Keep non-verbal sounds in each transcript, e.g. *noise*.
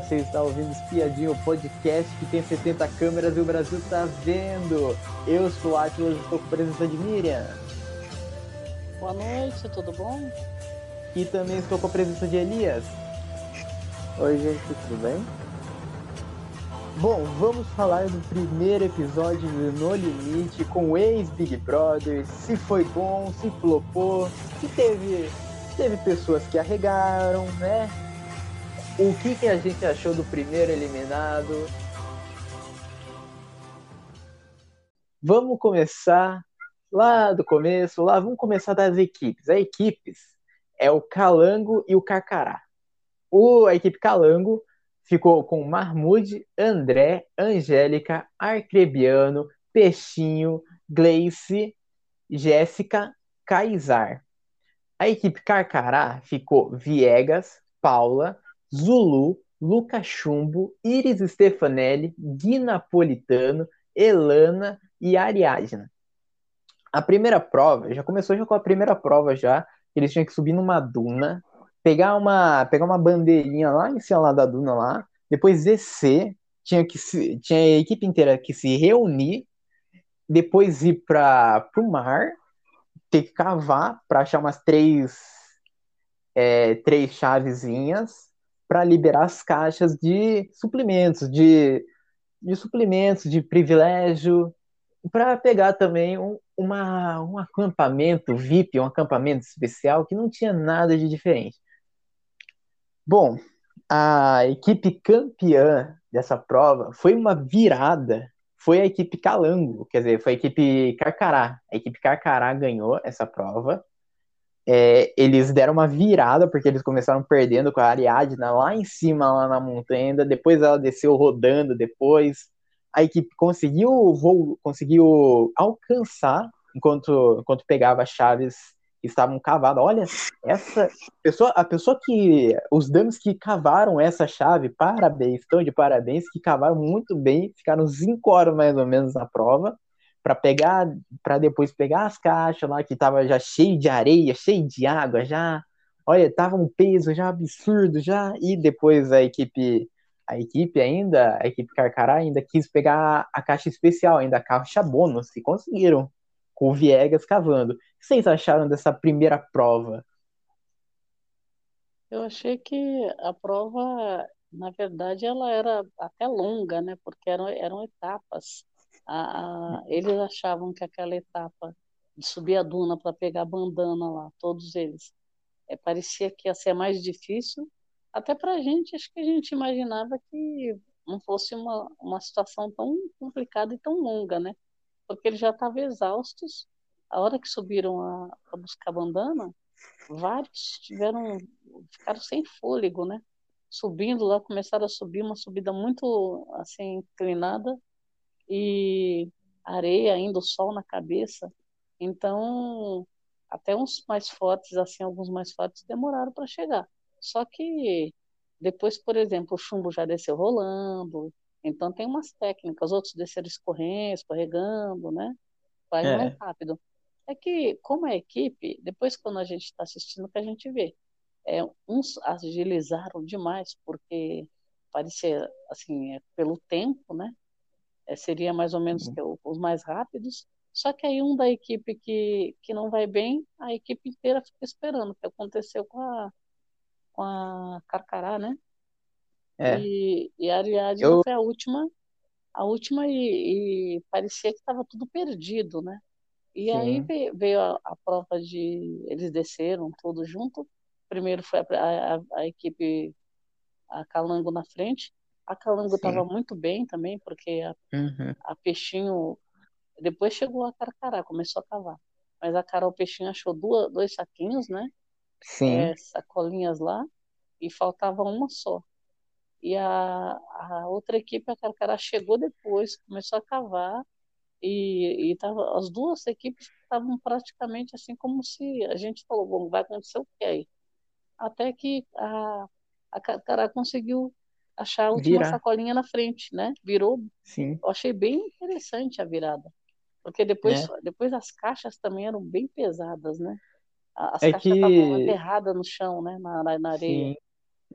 você está ouvindo Espiadinho, o podcast que tem 70 câmeras e o Brasil está vendo. Eu sou o Atlas e estou com a presença de Miriam. Boa noite, tudo bom? E também estou com a presença de Elias. Oi, gente, tudo bem? Bom, vamos falar do primeiro episódio do No Limite com o ex-Big Brother, se foi bom, se flopou, se teve, teve pessoas que arregaram, né? O que, que a gente achou do primeiro eliminado? Vamos começar lá do começo, lá vamos começar das equipes. As equipes é o Calango e o Carcará. O, a equipe Calango ficou com Marmude, André, Angélica, Arcrebiano, Peixinho, Gleice, Jéssica, Kaysar. A equipe Carcará ficou Viegas, Paula, Zulu, Luca Chumbo, Iris Stefanelli, Gui Napolitano, Elana e Ariadna. A primeira prova, já começou já com a primeira prova já, eles tinham que subir numa duna, pegar uma, pegar uma bandeirinha lá em cima lá da duna lá, depois descer, tinha que se, tinha a equipe inteira que se reunir, depois ir para o mar, ter que cavar para achar umas três é, três chavezinhas para liberar as caixas de suplementos, de, de suplementos, de privilégio, para pegar também um, uma, um acampamento VIP, um acampamento especial que não tinha nada de diferente. Bom, a equipe campeã dessa prova foi uma virada, foi a equipe Calango, quer dizer, foi a equipe Carcará. A equipe Carcará ganhou essa prova. É, eles deram uma virada, porque eles começaram perdendo com a Ariadna lá em cima, lá na montanha, depois ela desceu rodando depois. A equipe conseguiu, conseguiu alcançar enquanto, enquanto pegava as chaves estavam cavadas. Olha, essa pessoa, a pessoa que, os dames que cavaram essa chave, parabéns, estão de parabéns, que cavaram muito bem, ficaram cinco horas mais ou menos na prova, para pegar, para depois pegar as caixas lá que tava já cheio de areia, cheio de água, já, olha, tava um peso já absurdo já, e depois a equipe a equipe ainda, a equipe Carcará ainda quis pegar a caixa especial, ainda a caixa bônus, e conseguiram com o Viegas cavando. O que vocês acharam dessa primeira prova? Eu achei que a prova, na verdade, ela era até longa, né? Porque eram, eram etapas. A, a, eles achavam que aquela etapa de subir a duna para pegar a bandana lá, todos eles, é, parecia que ia ser mais difícil. Até para a gente, acho que a gente imaginava que não fosse uma, uma situação tão complicada e tão longa, né? porque eles já estavam exaustos. A hora que subiram a, a buscar a bandana, vários tiveram, ficaram sem fôlego, né? Subindo lá, começaram a subir, uma subida muito assim inclinada e areia ainda, o sol na cabeça. Então, até uns mais fortes, assim, alguns mais fortes demoraram para chegar. Só que depois, por exemplo, o chumbo já desceu rolando, então tem umas técnicas, outros desceram escorrendo, escorregando, né? Vai é. mais rápido. É que, como é equipe, depois quando a gente está assistindo, que a gente vê. É, uns agilizaram demais, porque parecia, assim, é, pelo tempo, né? É, seria mais ou menos uhum. os mais rápidos. Só que aí um da equipe que, que não vai bem, a equipe inteira fica esperando, o que aconteceu com a, com a Carcará, né? É. E, e a Ariadne eu... foi a última, a última e, e parecia que estava tudo perdido, né? E Sim. aí veio, veio a, a, prova de. Eles desceram todos junto. Primeiro foi a, a, a equipe, a Calango na frente. A Calango estava muito bem também, porque a, uhum. a Peixinho. Depois chegou a Carcará, começou a cavar. Mas a Carol Peixinho achou duas, dois saquinhos, né? Sim. É, sacolinhas lá, e faltava uma só. E a, a outra equipe, a Carcará, chegou depois, começou a cavar, e, e tava, as duas equipes estavam praticamente assim como se a gente falou, bom, vai acontecer o que aí? Até que a, a Carcará conseguiu achar a última Virar. sacolinha na frente, né? Virou. Sim. Eu achei bem interessante a virada. Porque depois, é. depois as caixas também eram bem pesadas, né? As é caixas estavam que... aterradas no chão, né? Na, na areia. Sim.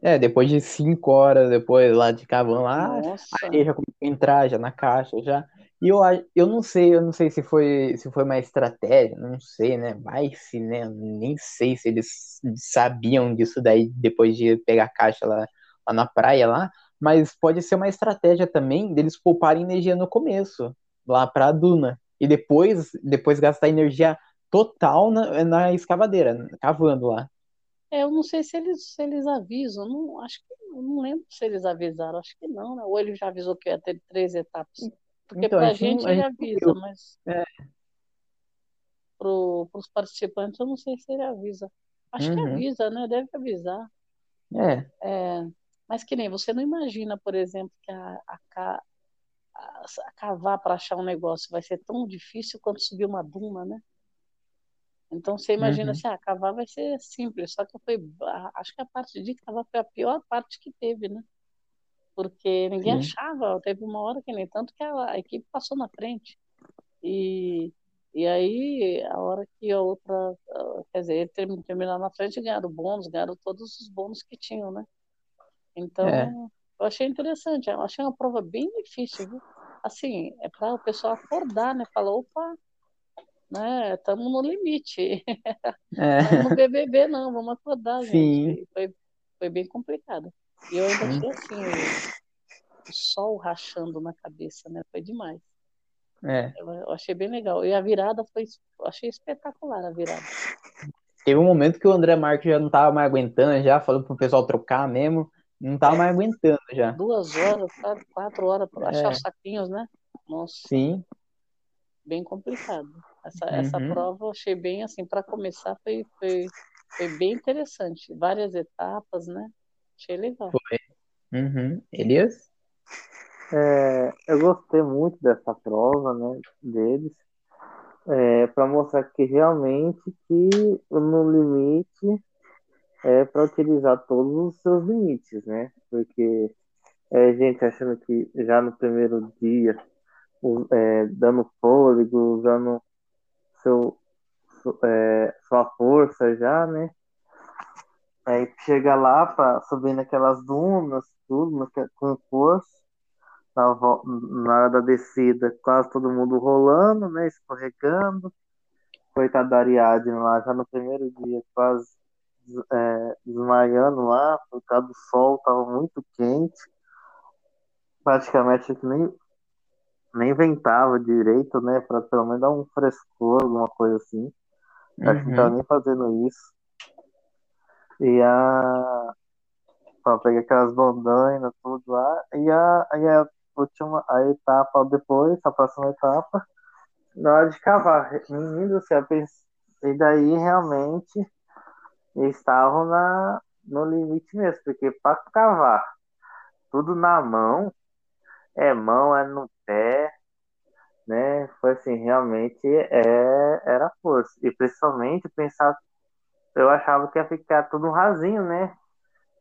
É, depois de cinco horas, depois lá de cavando lá, Nossa, aí já começou a entrar já na caixa já. E eu, a- eu não sei, eu não sei se foi se foi uma estratégia, não sei, né? Vai se, né? Nem sei se eles sabiam disso daí depois de pegar a caixa lá, lá na praia lá, mas pode ser uma estratégia também deles pouparem energia no começo, lá pra duna. E depois, depois gastar energia total na, na escavadeira, cavando lá. é, eu não sei se eles, se eles avisam, não, acho que, não lembro se eles avisaram, acho que não, né? Ou ele já avisou que ia ter três etapas. Porque Então, a pra gente gente a ele avisa, viu. mas É. pro, pros participantes eu não sei se ele avisa. Acho que Uhum. avisa, né? Deve avisar. É. É, mas que nem você não imagina, por exemplo, que a, a, a- a cavar para achar um negócio vai ser tão difícil quanto subir uma duna, né? Então você imagina Uhum. assim, ah, cavar vai ser simples, só que foi, acho que a parte de cavar foi a pior parte que teve, né? Porque ninguém Sim. achava, teve uma hora que nem tanto que a, a equipe passou na frente. E, e aí, a hora que a outra, ah, quer dizer, ele terminar na frente, ganharam bônus, ganharam todos os bônus que tinham, né? Então, É. eu achei interessante, eu achei uma prova bem difícil, viu? Assim, é para o pessoal acordar, né? Falar, opa, né? Estamos no limite, É. *laughs* estamos no BBB, não, vamos acordar, Sim. gente. Foi, foi bem complicado. E eu ainda achei assim, o, sol rachando na cabeça, né? Foi demais. É. Eu, achei bem legal. E a virada foi, eu achei espetacular a virada. Teve um momento que o André Marques já não tava mais aguentando, já falou pro pessoal trocar mesmo, não tava mais aguentando já. Duas horas, quatro, quatro horas para achar É. os saquinhos, né? Nossa, Sim. bem complicado. Essa, essa Uhum. prova eu achei bem assim, para começar, foi, foi, foi bem interessante. Várias etapas, né? Achei legal. Uhum. Elias? É, eu gostei muito dessa prova, né, deles, é, para mostrar que realmente que no limite é para utilizar todos os seus limites, né? Porque é, gente achando que já no primeiro dia, é, dando fôlego, usando seu, é, sua força já, né? Aí chega lá para subir naquelas dunas, tudo, com força na, na hora da descida, quase todo mundo rolando, né? Escorregando. Coitado da Ariadne lá, já no primeiro dia, quase é, desmaiando lá, por causa do sol, tava muito quente. Praticamente que nem, nem ventava direito, né? Pra pelo menos dar um frescor, alguma coisa assim. Acho que não tava Uhum. nem fazendo isso. E a. Pra pegar aquelas bandainas, tudo lá. E a, e a última, a etapa depois, a próxima etapa, na hora de cavar. Menino do céu, e daí realmente eles estavam na, no limite mesmo, porque para cavar tudo na mão, é mão, é no pé, né? Foi assim, realmente é, era força. E principalmente pensar, eu achava que ia ficar tudo rasinho, né?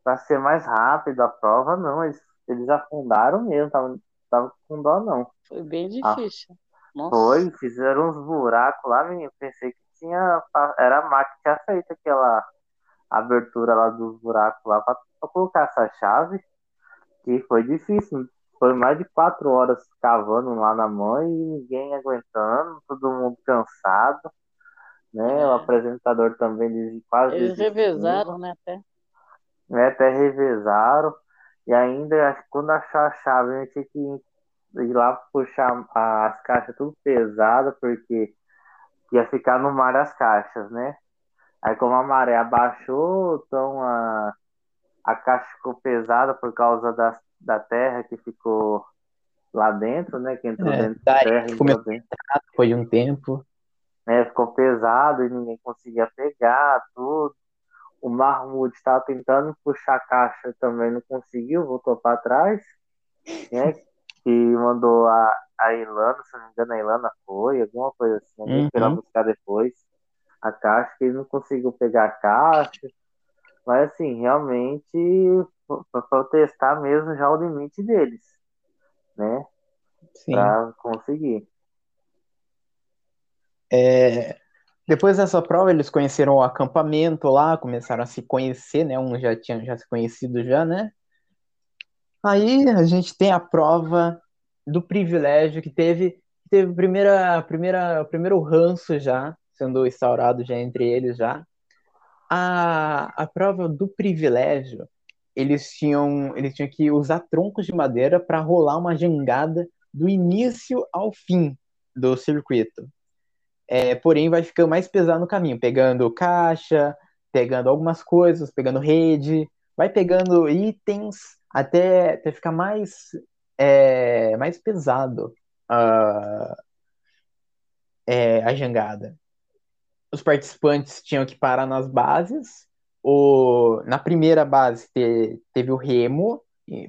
Para ser mais rápido a prova, não, eles, eles afundaram mesmo, tava, tava com dó não. Foi bem Ah, difícil. Nossa, Foi, fizeram uns buracos lá, menino. Pensei que tinha. Era a máquina que tinha feito aquela abertura lá dos buracos lá pra colocar essa chave. Que foi difícil. Foi mais de quatro horas cavando lá na mão e ninguém aguentando, todo mundo cansado, né? O é, apresentador também desi- quase eles desistiu, revezaram, né, até. né? Até revezaram. E ainda, acho que quando achou a chave, a gente tinha que ir lá puxar as caixas tudo pesada, porque ia ficar no mar as caixas, né? Aí como a maré abaixou, então a, a caixa ficou pesada por causa da, da terra que ficou lá dentro, né? Que entrou É, dentro da daí terra, que depois de um tempo. né? Ficou pesado e ninguém conseguia pegar tudo. O Marmud estava tentando puxar a caixa também, não conseguiu, voltou para trás, né? *laughs* E mandou a, a Ilana, se não me engano, a Ilana foi, alguma coisa assim, foi lá Uhum. buscar depois a caixa, que ele não conseguiu pegar a caixa. Mas assim, realmente para testar mesmo já o limite deles, né? Para conseguir. É, Depois dessa prova, eles conheceram o acampamento lá, começaram a se conhecer, né? Um já tinha já se conhecido já, né? Aí a gente tem a prova do privilégio que teve, teve primeira, primeira, o primeiro ranço já sendo instaurado já entre eles já. A, a prova do privilégio, eles tinham, eles tinham que usar troncos de madeira para rolar uma jangada do início ao fim do circuito. É, porém, vai ficando mais pesado no caminho, pegando caixa, pegando algumas coisas, pegando rede, vai pegando itens até, até ficar mais, é, mais pesado uh, é, a jangada. Os participantes tinham que parar nas bases. O, na primeira base te, teve o remo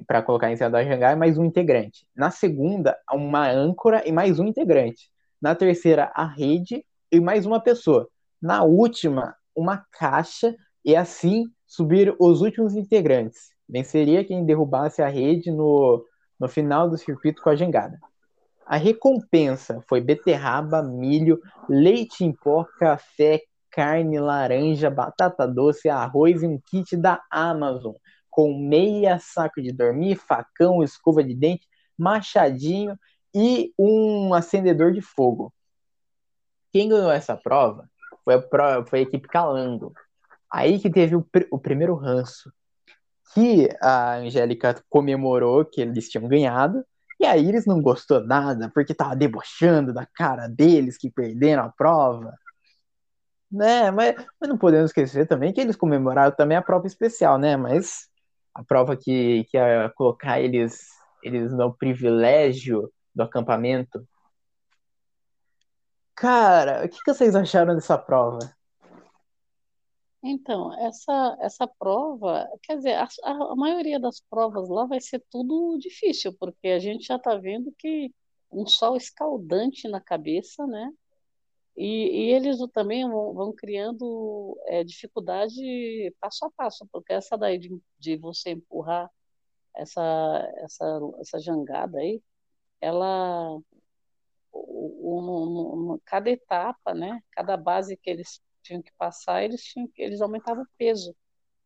para colocar em cima da jangada e mais um integrante. Na segunda, uma âncora e mais um integrante. Na terceira, a rede e mais uma pessoa. Na última, uma caixa e assim subir os últimos integrantes. Venceria quem derrubasse a rede no, no final do circuito com a jangada. A recompensa foi beterraba, milho, leite em pó, café, carne, laranja, batata doce, arroz e um kit da Amazon, com meia saco de dormir, facão, escova de dente, machadinho e um acendedor de fogo. Quem ganhou essa prova foi a, foi a equipe Calango. Aí que teve o, o primeiro ranço, que a Angélica comemorou que eles tinham ganhado, e aí eles não gostou nada, porque tava debochando da cara deles que perderam a prova. Né, mas, mas não podemos esquecer também que eles comemoraram também a prova especial, né? Mas a prova que, que ia colocar eles, eles no privilégio do acampamento Cara, o que, que vocês acharam dessa prova? Então, essa, essa prova, quer dizer, a, a maioria das provas lá vai ser tudo difícil, porque a gente já está vendo que um sol escaldante na cabeça, né? E, e eles também vão, vão criando é, dificuldade passo a passo, porque essa daí de, de você empurrar essa, essa, essa jangada aí, ela o, o, cada etapa, né, cada base que eles tinham que passar, eles, tinham, eles aumentavam o peso.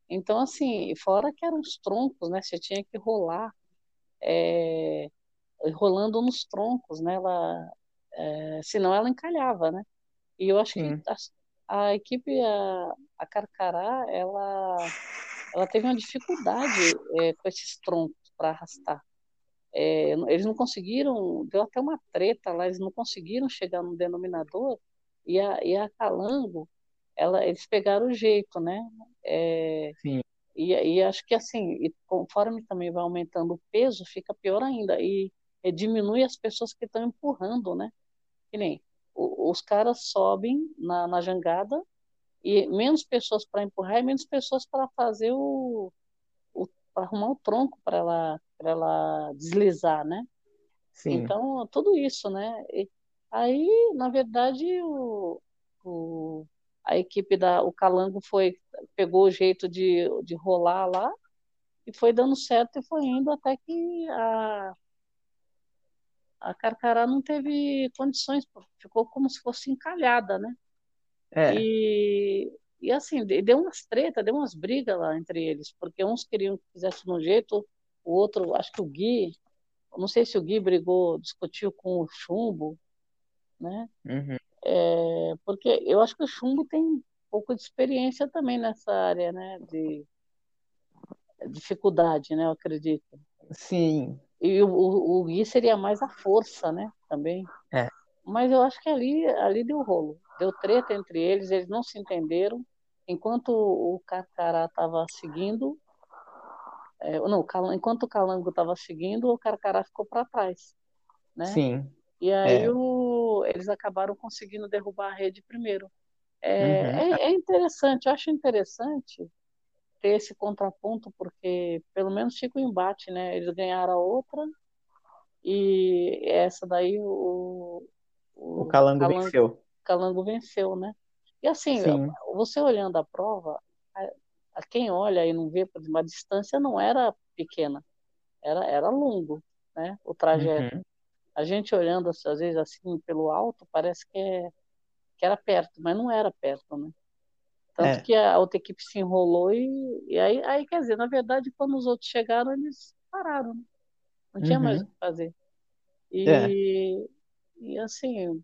Então, assim, fora que eram os troncos, né, você tinha que rolar, é, rolando nos troncos, né, ela, é, senão ela encalhava, né. E eu acho Sim. que a, a, equipe, a, a Carcará, ela, ela teve uma dificuldade é, com esses troncos para arrastar. É, eles não conseguiram, deu até uma treta lá, eles não conseguiram chegar no denominador, e a, e a Calango, ela, eles pegaram o jeito, né? É, Sim. E, e acho que assim, conforme também vai aumentando o peso, fica pior ainda, e, e diminui as pessoas que estão empurrando, né? Que nem o, os caras sobem na, na jangada, e menos pessoas para empurrar e menos pessoas para fazer o, o para arrumar o tronco para ela para ela deslizar, né? Sim. Então, tudo isso, né? E aí, na verdade, o, o, a equipe da o Calango foi pegou o jeito de, de rolar lá e foi dando certo e foi indo até que a a Carcará não teve condições, ficou como se fosse encalhada, né? É. E, e assim, deu umas tretas, deu umas brigas lá entre eles, porque uns queriam que fizesse de um jeito, o outro, acho que o Gui, não sei se o Gui brigou, discutiu com o Chumbo, né? Uhum. É, porque eu acho que o Chumbo tem um pouco de experiência também nessa área, né? De dificuldade, né? Eu acredito. Sim. E o, o, o Gui seria mais a força, né? Também. É. Mas eu acho que ali, ali deu rolo. Deu treta entre eles, eles não se entenderam. Enquanto o Carcará estava seguindo, é, não, enquanto o Calango estava seguindo, o Carcará ficou para trás, né? Sim. E aí é. o, eles acabaram conseguindo derrubar a rede primeiro. É, uhum. é, é, interessante, eu acho interessante ter esse contraponto, porque pelo menos fica o embate, né? Eles ganharam a outra e essa daí o, o, o Calango, Calango, venceu. Calango venceu, né? E assim, Sim. você olhando a prova, a quem olha e não vê por uma distância não era pequena, era era longo, né? O trajeto. Uhum. A gente olhando às vezes assim pelo alto parece que é que era perto, mas não era perto, né? Tanto É. que a outra equipe se enrolou e, e aí, aí, quer dizer, na verdade, quando os outros chegaram, eles pararam. né? Não tinha mais Uhum. o que fazer. É. E, e assim,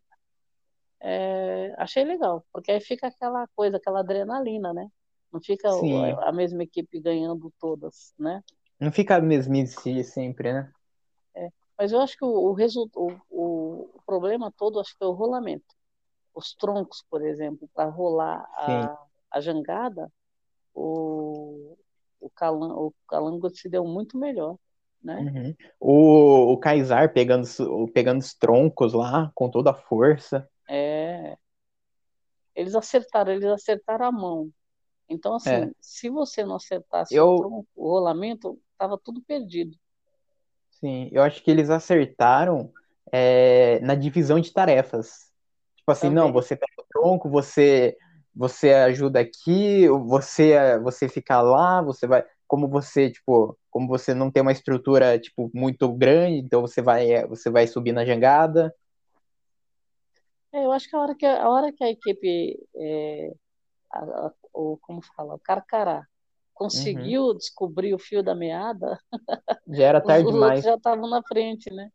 é, achei legal, porque aí fica aquela coisa, aquela adrenalina, né? Não fica o- a mesma equipe ganhando todas, né? Não fica a mesmice sempre, né? Mas eu acho que o, o, o, o, problema todo acho que é o rolamento. Os troncos, por exemplo, para rolar a, a jangada, o, o, calan, o calango se deu muito melhor, né? Uhum. O, o Kaysar pegando, os- pegando os troncos lá com toda a força. É, eles acertaram, eles acertaram a mão. Então, assim, É. se você não acertasse Eu- o tronco, o rolamento, estava tudo perdido. Sim, eu acho que eles acertaram é, na divisão de tarefas. Tipo assim, não, Também. você pega o tronco, você você ajuda aqui, você você fica lá, você vai, como você, tipo, como você não tem uma estrutura tipo muito grande, então você vai você vai subir na jangada. É, eu acho que a hora que a, a hora que a equipe, é, a- a- o, como fala, o Carcará, conseguiu descobrir o fio da meada, *laughs* Já era tarde os demais. já estavam na frente, né?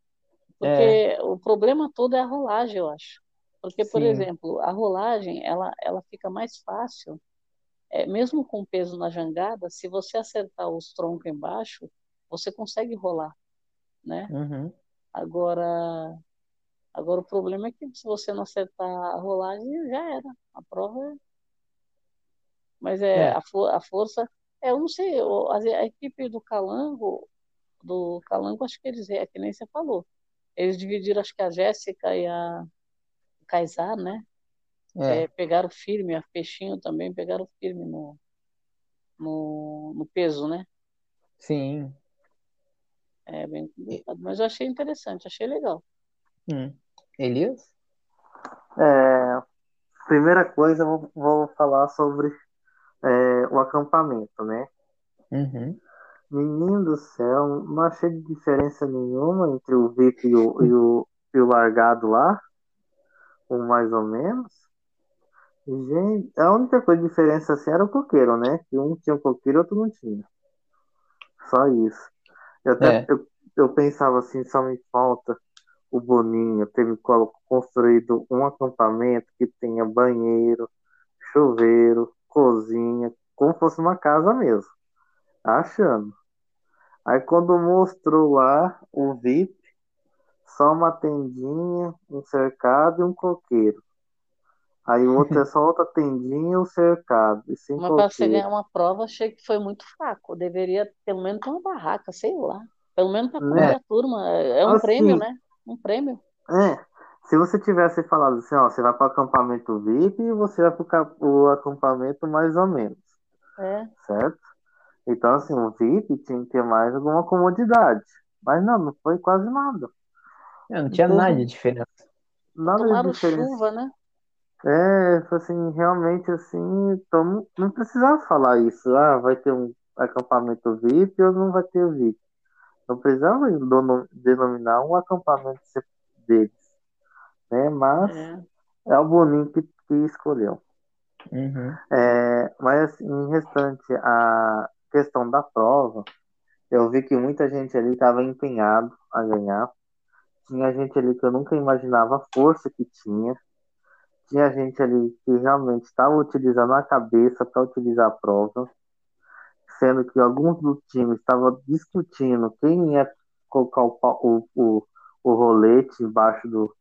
Porque É. o problema todo é a rolagem, eu acho. Porque, por Sim. exemplo, a rolagem, ela, ela fica mais fácil, é, mesmo com peso na jangada, se você acertar os troncos embaixo, você consegue rolar, né? Uhum. Agora, agora o problema é que se você não acertar a rolagem, já era. A prova é... Mas é, É. A, fo- a força... É, eu não sei, o- a, a equipe do Calango, do Calango, acho que eles, é que nem você falou. Eles dividiram, acho que a Jéssica e a o Kaysar, né? É. É, pegaram firme, a Peixinho também pegaram firme no, no, no peso, né? Sim. É bem complicado. Mas eu achei interessante, achei legal. Hum. Elias? É, primeira coisa, eu vou, vou falar sobre é, o acampamento, né? Uhum. Menino do céu, não achei diferença nenhuma entre o VIP e o, e o, e o largado lá, ou mais ou menos. Gente, a única coisa diferença assim era o coqueiro, né? Que um tinha um coqueiro e outro não tinha. Só isso. Eu até É. eu, eu pensava assim, só me falta o Boninho ter me construído um acampamento que tenha banheiro, chuveiro, cozinha, como fosse uma casa mesmo. Achando. Aí quando mostrou lá o VIP, só uma tendinha, um cercado e um coqueiro. Aí o outro é só outra tendinha e um cercado. E sem Mas para você ganhar uma prova, achei que foi muito fraco. Deveria pelo menos ter uma barraca, sei lá. Pelo menos para Né? a turma. É um Assim, prêmio, né? Um prêmio. É, se você tivesse falado assim, ó, você vai para o acampamento VIP e você vai para o acampamento mais ou menos, É. certo? Então, assim, o VIP tinha que ter mais alguma comodidade. Mas não, não foi quase nada. É, não tinha teve nada de diferença. nada de diferença. chuva, né? É, foi assim, realmente assim, então não, precisava falar isso. Ah, vai ter um acampamento VIP ou não vai ter VIP. Não precisava denominar um acampamento deles, né? Mas É. é o Boninho que, que escolheu. Uhum. É, mas assim, em restante a questão da prova, eu vi que muita gente ali estava empenhado a ganhar. Tinha gente ali que eu nunca imaginava a força que tinha. Tinha gente ali que realmente estava utilizando a cabeça para utilizar a prova, sendo que alguns do time estavam discutindo quem ia colocar o, o, o, o rolete embaixo do,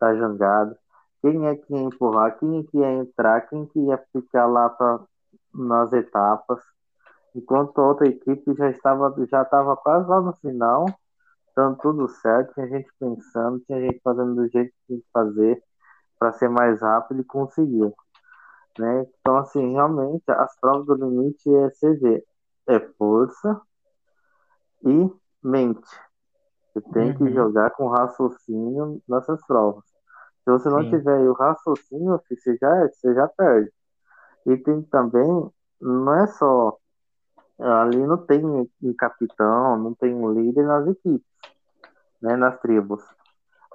da jangada, quem é que ia empurrar, quem é que ia entrar, quem que ia ficar lá pra, nas etapas, enquanto a outra equipe já estava já estava quase lá no final, dando tudo certo, tinha gente pensando, tinha gente fazendo do jeito que tinha que fazer para ser mais rápido e conseguiu. Né? Então, assim, realmente, as provas do limite é ver, é força e mente. Você tem que Uhum. jogar com raciocínio nessas provas. Se você não Sim. tiver o raciocínio, filho, você já, você já perde. E tem também, não é só. Ali não tem um capitão, não tem um líder nas equipes, né, nas tribos.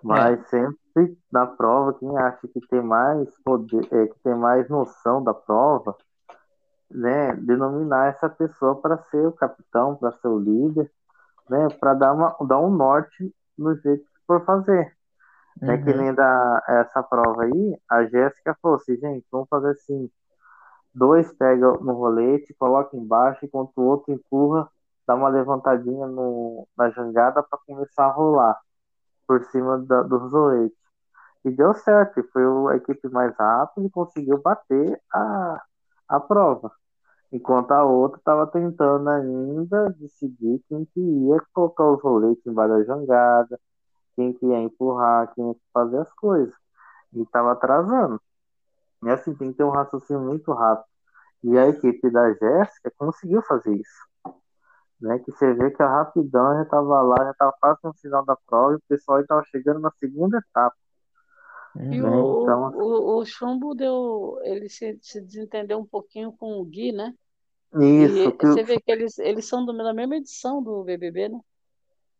Mas sempre, equipe da prova, quem acha que tem mais poder, é, que tem mais noção da prova, né, denominar essa pessoa para ser o capitão, para ser o líder, né, para dar, uma, dar um norte no jeito que for fazer. Uhum. É que nem da, essa prova aí, a Jéssica falou assim, gente, vamos fazer assim, dois pega no rolete, coloca embaixo, enquanto o outro empurra, dá uma levantadinha no, na jangada para começar a rolar por cima da, dos roletes. E deu certo, foi a equipe mais rápida e conseguiu bater a, a prova. Enquanto a outra estava tentando ainda decidir quem que ia colocar os roletes embaixo da jangada, quem que ia empurrar, quem ia fazer as coisas. E estava atrasando. E assim, tem que ter um raciocínio muito rápido. E a equipe da Jéssica conseguiu fazer isso. Né? Que você vê que a rapidão já estava lá, já estava quase no final da prova e o pessoal estava chegando na segunda etapa. E né? o, então, o, o, Chumbo deu. Ele se, se desentendeu um pouquinho com o Gui, né? Isso. E que... Você vê que eles, eles são do, da mesma edição do BBB, né?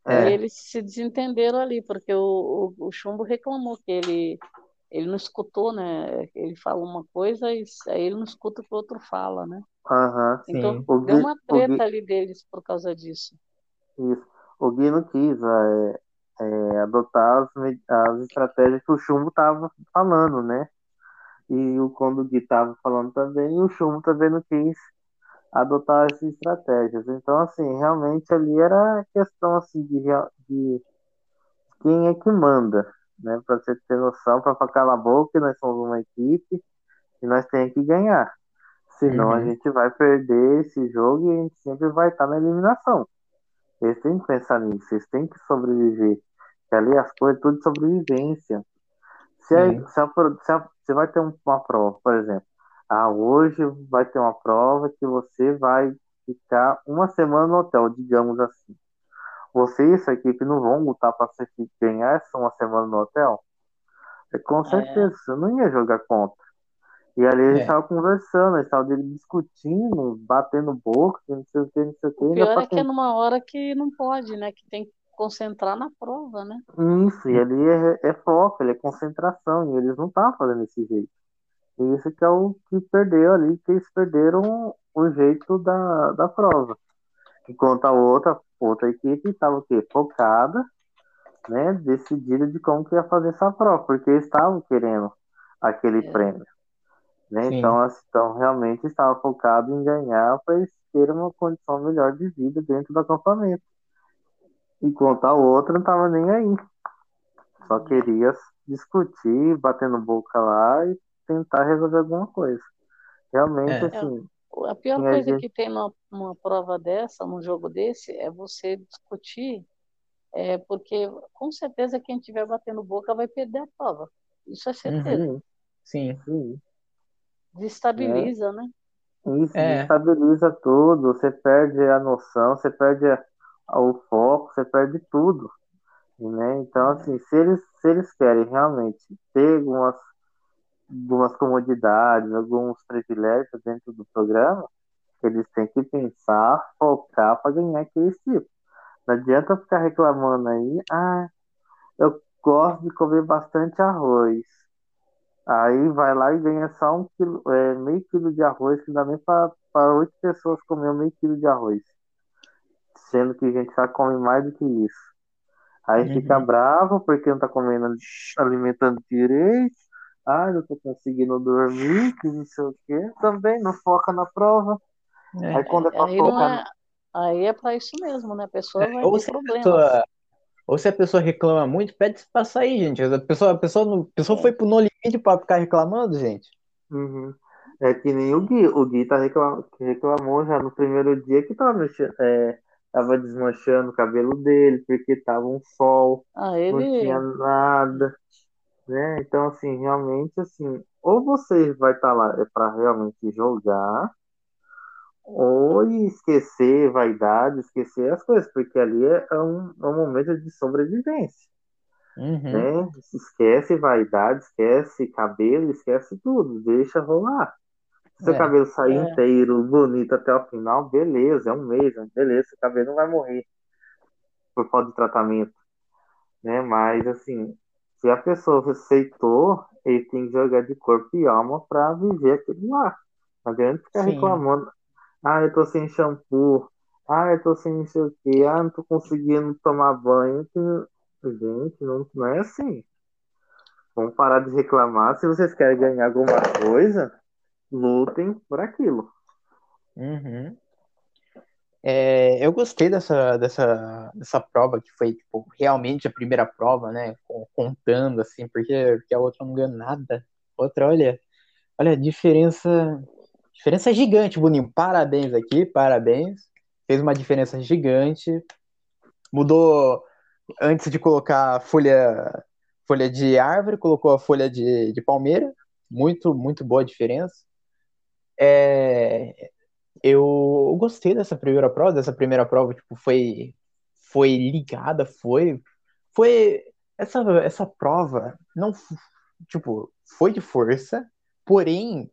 É. E eles se desentenderam ali, porque o, o, o Chumbo reclamou que ele, ele não escutou, né? Ele fala uma coisa e aí ele não escuta o que o outro fala, né? Uhum, então sim. deu uma treta Gui... ali deles por causa disso. Isso. O Gui não quis é, é, adotar as, as estratégias que o Chumbo estava falando, né? E o, quando o Gui estava falando também, o Chumbo também não quis adotar essas estratégias. Então, assim, realmente ali era questão assim de, de quem é que manda, né? Para você ter noção, para calar a boca, nós somos uma equipe e nós temos que ganhar. Senão uhum. a gente vai perder esse jogo e a gente sempre vai estar na eliminação. Eles têm que pensar nisso, eles têm que sobreviver. Que ali as coisas tudo de sobrevivência. Se, a, se, a, se, a, se vai ter uma prova, por exemplo, ah, hoje vai ter uma prova que você vai ficar uma semana no hotel, digamos assim. Você e essa equipe não vão lutar para ganhar essa uma semana no hotel? É, com é. certeza, é. você não ia jogar contra. E ali eles estavam é. conversando, eles estavam discutindo, batendo boca, não sei o que, não sei o que. O pior é que é numa hora que não pode, né? Que tem que concentrar na prova, né? Isso, e ali é, é foco, ele é concentração, e eles não estavam fazendo desse jeito. E isso que é o que perdeu ali, que eles perderam o jeito da, da prova. Enquanto a outra, outra equipe estava o quê? Focada, né? Decidida de como que ia fazer essa prova, porque eles estavam querendo aquele é. prêmio. Né? Então, assim, então, realmente estava focado em ganhar para eles terem uma condição melhor de vida dentro do acampamento. Enquanto a outra não estava nem aí. Só queria discutir, batendo boca lá e tentar resolver alguma coisa. Realmente, é. assim. A pior coisa gente... que tem numa, numa prova dessa, num jogo desse, é você discutir, é, porque com certeza quem estiver batendo boca vai perder a prova. Isso é certeza. Uhum. Sim. Sim. Destabiliza, é. né? Isso, é. destabiliza tudo, você perde a noção, você perde a, o foco, você perde tudo. Né? Então, assim, se eles, se eles querem realmente ter algumas, algumas comodidades, alguns privilégios dentro do programa, eles têm que pensar, focar para ganhar aquele tipo. Não adianta ficar reclamando aí, ah, eu gosto de comer bastante arroz. Aí vai lá e ganha só um quilo, é, meio quilo de arroz, que dá nem para oito pessoas comer meio quilo de arroz. Sendo que a gente já come mais do que isso. Aí uhum. fica bravo porque não tá comendo, alimentando direito. Ah, não tô conseguindo dormir, que não sei o quê. Também não foca na prova. É, aí quando é pra aí focar. É, aí é pra isso mesmo, né? A pessoa é, vai é, ter problemas. Pessoa ou se a pessoa reclama muito, pede pra sair, gente. A pessoa, a pessoa, a pessoa foi pro No Limite pra ficar reclamando, gente. Uhum. É que nem o Gui. O Gui tá reclam... reclamou já no primeiro dia que tava, mexendo, é, tava desmanchando o cabelo dele, porque tava um sol, ah, ele... não tinha nada. Né? Então, assim, realmente, assim, ou você vai estar tá lá é para realmente jogar, ou esquecer vaidade, esquecer as coisas, porque ali é, é um, é um momento de sobrevivência. Uhum. Né? Esquece vaidade, esquece cabelo, esquece tudo, deixa rolar. Se seu é, cabelo sair é. inteiro, bonito até o final, beleza, é um mês, beleza, seu cabelo não vai morrer por falta de tratamento. Né? Mas assim, se a pessoa aceitou, ele tem que jogar de corpo e alma para viver aquilo lá. Não adianta ficar Sim. reclamando. Ah, eu tô sem shampoo. Ah, eu tô sem não sei o quê. Ah, não tô conseguindo tomar banho. Gente, não, não é assim. Vamos parar de reclamar. Se vocês querem ganhar alguma coisa, lutem por aquilo. Uhum. É, eu gostei dessa, dessa, dessa prova que foi tipo, realmente a primeira prova, né? Contando assim, porque, porque a outra não ganhou nada. Outra, olha, olha diferença, diferença gigante, Boninho. Parabéns aqui, parabéns. Fez uma diferença gigante. Mudou antes de colocar a folha, folha de árvore, colocou a folha de, de palmeira. Muito, muito boa diferença. É, eu gostei dessa primeira prova, dessa primeira prova, tipo, foi foi ligada, foi foi essa essa prova não tipo, foi de força, porém,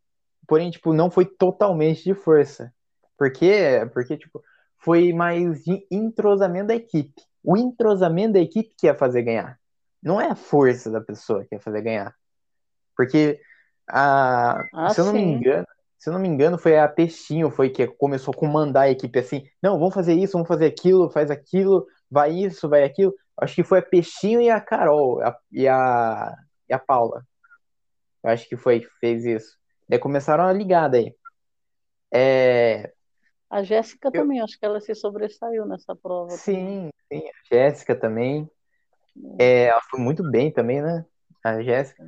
porém tipo, não foi totalmente de força. Por quê? Porque tipo, foi mais de entrosamento da equipe. O entrosamento da equipe que ia fazer ganhar. Não é a força da pessoa que ia fazer ganhar. Porque a, Ah, se eu não me sim. engano, se eu não me engano, foi a Peixinho foi que começou a comandar a equipe assim, não, vamos fazer isso, vamos fazer aquilo, faz aquilo, vai isso, vai aquilo. Acho que foi a Peixinho e a Carol a- e a, e a Paula. Eu acho que foi que fez isso. Daí começaram a ligar daí. É, A Jéssica Eu- também, acho que ela se sobressaiu nessa prova. sim, sim, a Jéssica também. É, ela foi muito bem também, né? A Jéssica.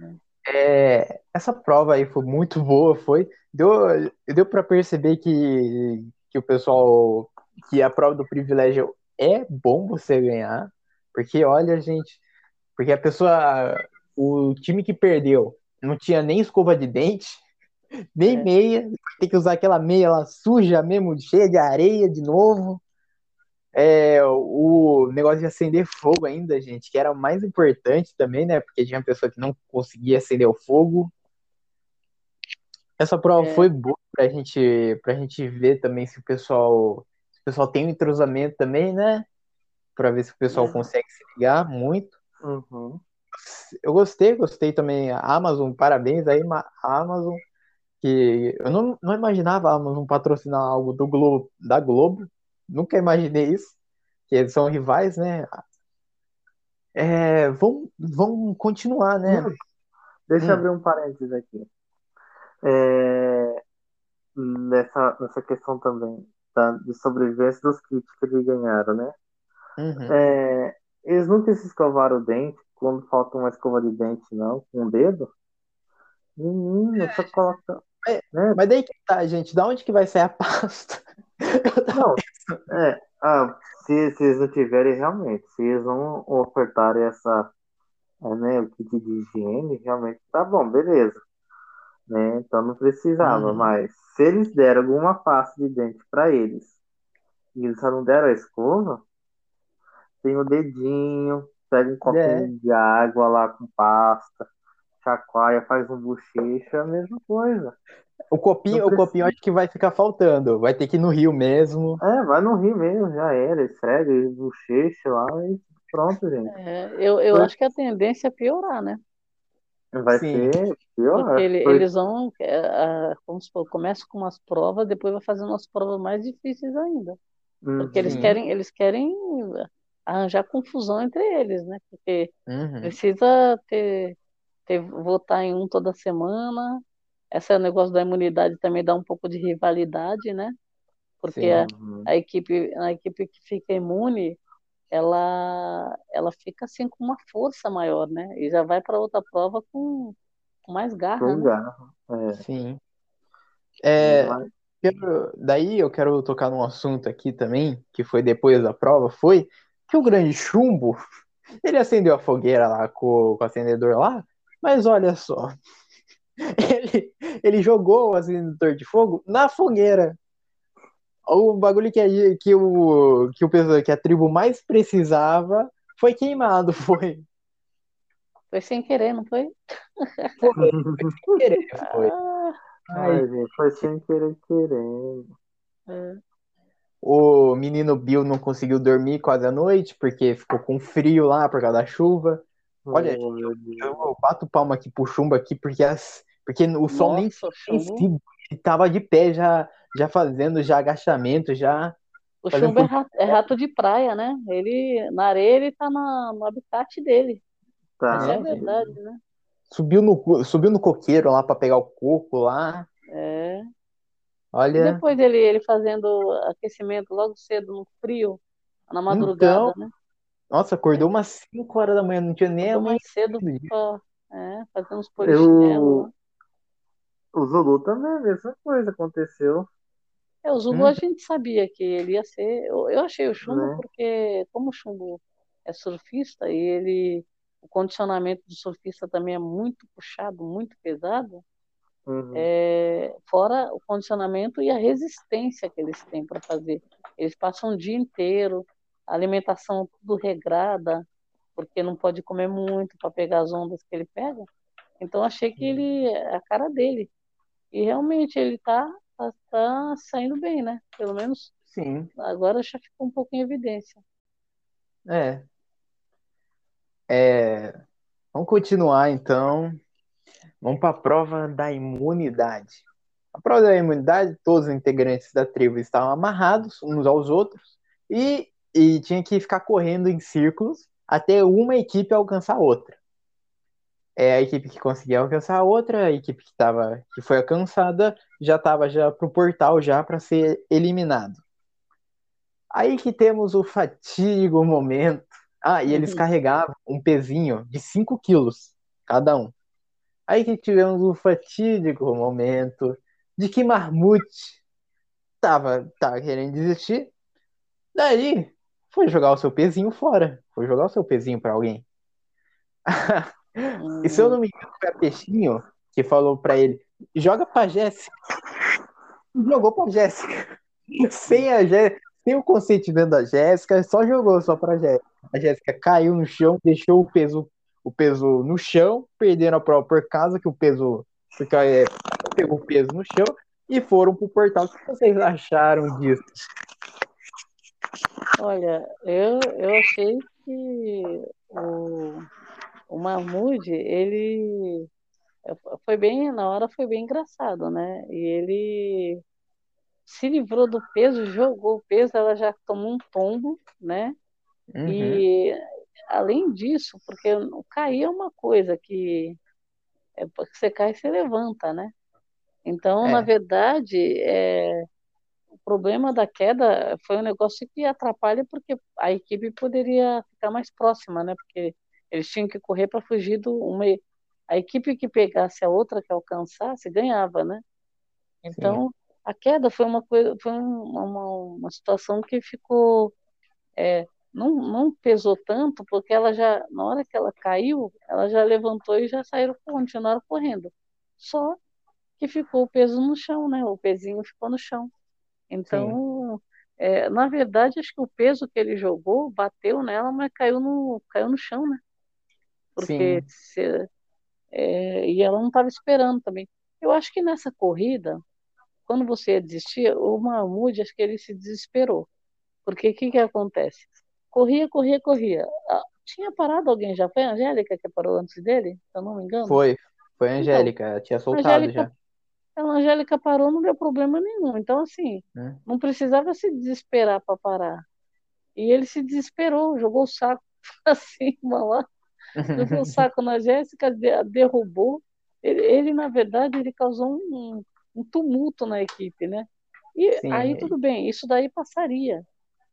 É, essa prova aí foi muito boa, foi. Deu, deu para perceber que, que o pessoal, que a prova do privilégio é bom você ganhar, porque olha, gente, porque a pessoa, o time que perdeu não tinha nem escova de dente, *laughs* nem É. meia, ter que usar aquela meia lá suja mesmo, cheia de areia de novo. É, o negócio de acender fogo ainda, gente, que era o mais importante também, né? Porque tinha pessoa que não conseguia acender o fogo. Essa prova É. foi boa pra gente, pra gente ver também se o pessoal, se o pessoal tem um entrosamento também, né? Pra ver se o pessoal É. consegue se ligar muito. Uhum. Eu gostei, gostei também. A Amazon, parabéns aí, a Amazon, que eu não, não imaginava a Amazon patrocinar algo do Globo, da Globo. Nunca imaginei isso, que eles são rivais, né? É, vão, vão continuar, né? Deixa eu Hum. abrir um parênteses aqui. É, nessa, nessa questão também da, de sobrevivência dos kits que eles ganharam, né? Uhum. É, eles nunca se escovaram o dente quando falta uma escova de dente, não, com o dedo. Menino, só coloca. É, né? Mas daí que tá, gente, da onde que vai sair a pasta? *laughs* Não, é, ah, se, se eles não tiverem realmente, se eles não ofertarem essa, é, né, o kit de higiene, realmente tá bom, beleza. Né? Então não precisava, Uhum. mas se eles deram alguma pasta de dente para eles e eles só não deram a escova, tem o dedinho, pega um copinho É. de água lá com pasta, chacoalha, faz um bochecho, é a mesma coisa. O copinho, Não o copinho acho que vai ficar faltando. Vai ter que ir no Rio mesmo. É, vai no rio mesmo, já era, esfrega, bochecha lá e pronto, gente. É, eu, eu acho que a tendência é piorar, né? Vai Sim. ser pior. Porque ele- Foi- eles vão, é, vamos supor, começa com umas provas, depois vai fazendo umas provas mais difíceis ainda. Porque eles Sim. querem, eles querem arranjar confusão entre eles, né? Porque Uhum. precisa ter, ter votar em um toda semana. Esse é o negócio da imunidade também dá um pouco de rivalidade, né? Porque Sim. a, Uhum. a equipe, a equipe que fica imune, ela, ela fica assim com uma força maior, né? E já vai para outra prova com, com mais garra, Foi né? garra. É, Sim. É, quero- daí eu quero tocar num assunto aqui também, que foi depois da prova, foi que o grande chumbo, ele acendeu a fogueira lá com, com o acendedor lá, mas olha só, *laughs* ele, ele jogou o acendedor de fogo na fogueira. O bagulho que, a- que, o, que, o, que a tribo mais precisava foi queimado, *laughs* foi. Foi sem querer, não foi? Foi, sem querer, *laughs* foi. Ah, Ai, Ai, gente, foi sem querer querendo. é. O menino Bill não conseguiu dormir quase a noite porque ficou com frio lá por causa da chuva. Olha, Oh, eu, eu bato palma aqui pro chumbo aqui, porque, as, porque o sol nem Nossa, nem chumbo, se- ele tava de pé já, já fazendo já agachamento, já. o chumbo é por- rato, é rato de praia, né? Ele, na areia ele tá na, no habitat dele. Tá. Essa é É, verdade, né? Subiu no, subiu no coqueiro lá pra pegar o coco lá. É. E Olha, depois ele, ele fazendo aquecimento logo cedo no frio, na madrugada, né? nossa, acordou umas 5 horas da manhã, não tinha nem mais cedo pra, é, fazer uns polichinelo. Eu... O Zulu também, a mesma coisa aconteceu. É, o Zulu Hum. a gente sabia que ele ia ser. Eu, eu achei o chumbo Né? porque, como o chumbo é surfista e ele. O condicionamento do surfista também é muito puxado, muito pesado, Uhum. é, fora o condicionamento e a resistência que eles têm para fazer. Eles passam o dia inteiro, a alimentação tudo regrada, porque não pode comer muito para pegar as ondas que ele pega. Então achei que ele é a cara dele. E realmente ele tá, tá, tá saindo bem, né? Pelo menos Sim, agora já ficou um pouco em evidência. é. É, Vamos continuar então. Vamos para a prova da imunidade. A prova da imunidade, todos os integrantes da tribo estavam amarrados uns aos outros e, e tinha que ficar correndo em círculos até uma equipe alcançar a outra. É a equipe que conseguia alcançar a outra, a equipe que, tava, que foi alcançada já estava já pro portal já para ser eliminado. Aí que temos o fatídico momento. Ah, e eles Uhum. carregavam um pezinho de 5 quilos cada um. Aí que tivemos o fatídico momento de que Marmute tava, tava querendo desistir. Daí foi jogar o seu pezinho fora. Foi jogar o seu pezinho para alguém. *laughs* E se eu não me engano, foi a Peixinho que falou pra ele: joga pra Jéssica. Jogou pra Jéssica. Sem, a Jé... Sem o consentimento da Jéssica, só jogou só pra Jéssica. A Jéssica caiu no chão, deixou o peso, o peso no chão, perdendo a prova por causa que o peso. Porque é, pegou o peso no chão e foram pro portal. O que vocês acharam disso? Olha, eu, eu achei que o, o Mahmoud, ele foi bem, na hora foi bem engraçado, né? E ele se livrou do peso, jogou o peso, ela já tomou um tombo, né? Uhum. E além disso, porque cair é uma coisa que é porque você cai e você levanta, né? Então, É. na verdade, é, o problema da queda foi um negócio que atrapalha porque a equipe poderia ficar mais próxima, né? Porque eles tinham que correr para fugir do uma a equipe que pegasse a outra que alcançasse ganhava, né? Então a queda foi uma coisa, foi uma, uma, uma situação que ficou é, não, não pesou tanto porque ela já na hora que ela caiu ela já levantou e já saíram continuaram correndo só que ficou o peso no chão, né? O pezinho ficou no chão. Então, é, na verdade, acho que o peso que ele jogou bateu nela, mas caiu no, caiu no chão, né? Porque se, é, e ela não estava esperando também. Eu acho que nessa corrida, quando você ia desistir, o Mahmoud, acho que ele se desesperou. Porque o que, que acontece? Corria, corria, corria. Ah, tinha parado alguém já? Foi a Angélica que parou antes dele? Se eu não me engano? Foi, foi a Angélica, ela tinha soltado Angélica- já. A Angélica parou, não deu problema nenhum. Então, assim, né? não precisava se desesperar para parar. E ele se desesperou, jogou o saco *laughs* pra cima lá, jogou o saco na Jéssica, de- derrubou. Ele, ele, na verdade, ele causou um, um tumulto na equipe, né? E Sim. aí tudo bem, isso daí passaria.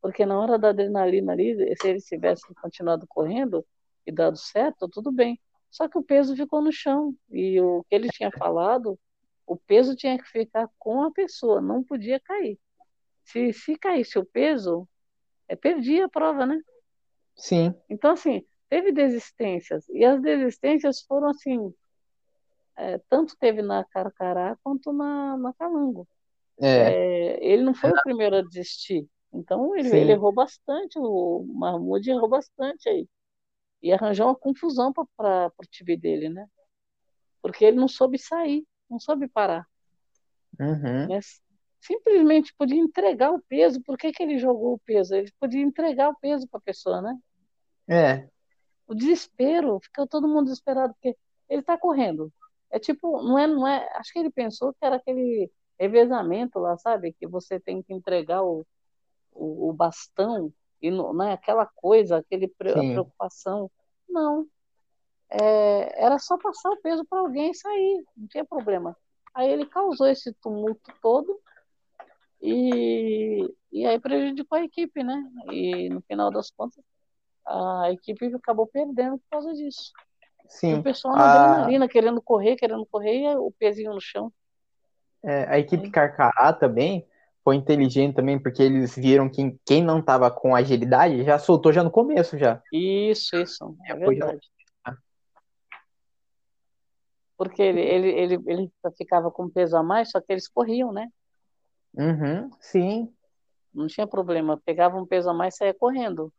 Porque na hora da adrenalina ali, se ele tivesse continuado correndo e dado certo, tudo bem. Só que o peso ficou no chão. E o que ele tinha falado, o peso tinha que ficar com a pessoa, não podia cair. Se, se caísse o peso, é, perdia a prova, né? Sim, Então, assim, teve desistências. E as desistências foram assim, é, tanto teve na Carcará quanto na, na Calango. é, É, ele não foi o primeiro a desistir. Então, ele, ele errou bastante, o Mahmoud errou bastante aí. E arranjou uma confusão para o time dele, né? Porque ele não soube sair, não soube parar. uhum? Simplesmente podia entregar o peso. Por que, que ele jogou o peso? Ele podia entregar o peso para a pessoa, né? é, o desespero, fica todo mundo desesperado, porque ele está correndo. É tipo, não é, não é, acho que ele pensou que era aquele revezamento lá, sabe? Que você tem que entregar o, o, o bastão e não é aquela coisa, aquele preocupação. Não. É, era só passar o peso para alguém e sair, não tinha problema. Aí ele causou esse tumulto todo e, e aí prejudicou a equipe, né? E no final das contas, a equipe acabou perdendo por causa disso. Sim. E o pessoal na a... adrenalina, querendo correr, querendo correr, e o pezinho no chão. É, a equipe é. Carcará também foi inteligente também, porque eles viram que quem não estava com agilidade já soltou já no começo já. Isso, isso. É verdade. Já... Porque ele, ele, ele, ele ficava com peso a mais, só que eles corriam, né? Uhum, sim. Não tinha problema. Pegava um peso a mais e saía correndo.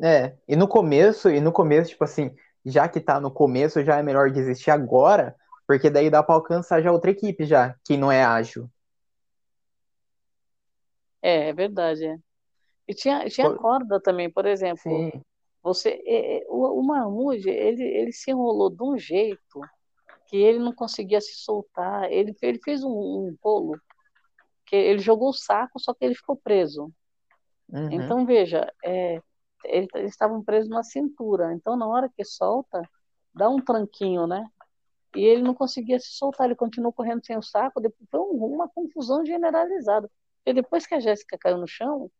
É, e no começo, e no começo, tipo assim, já que tá no começo, já é melhor desistir agora, porque daí dá para alcançar já outra equipe já, que não é ágil. É, é verdade. É. E tinha, tinha por... corda também, por exemplo. Sim. Você, é, o, o Marmude, ele, ele se enrolou de um jeito que ele não conseguia se soltar. Ele, ele fez um, um rolo que ele jogou o saco, só que ele ficou preso. Uhum. Então, veja, é, eles estavam presos na cintura. Então, na hora que solta, dá um tranquinho, né? E ele não conseguia se soltar, ele continuou correndo sem o saco. Depois foi uma confusão generalizada. E depois que a Jéssica caiu no chão,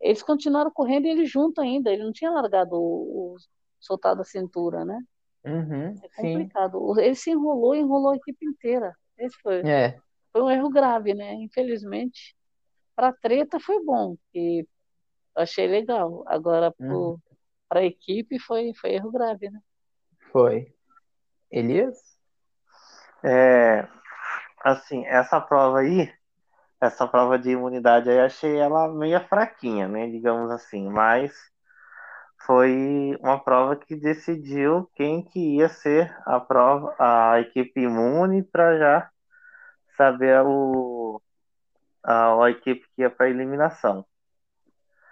eles continuaram correndo e ele junto ainda. Ele não tinha largado o, o soltado a cintura, né? Uhum, é complicado. Sim. Ele se enrolou e enrolou a equipe inteira. Esse foi, é. foi um erro grave, né? Infelizmente, para a treta foi bom, que eu achei legal. Agora, uhum. para a equipe, foi, foi erro grave, né? Foi. Elias? É, assim, essa prova aí, essa prova de imunidade aí, achei ela meio fraquinha, né? Digamos assim, mas foi uma prova que decidiu quem que ia ser a prova, a equipe imune para já saber o, a, a equipe que ia para eliminação.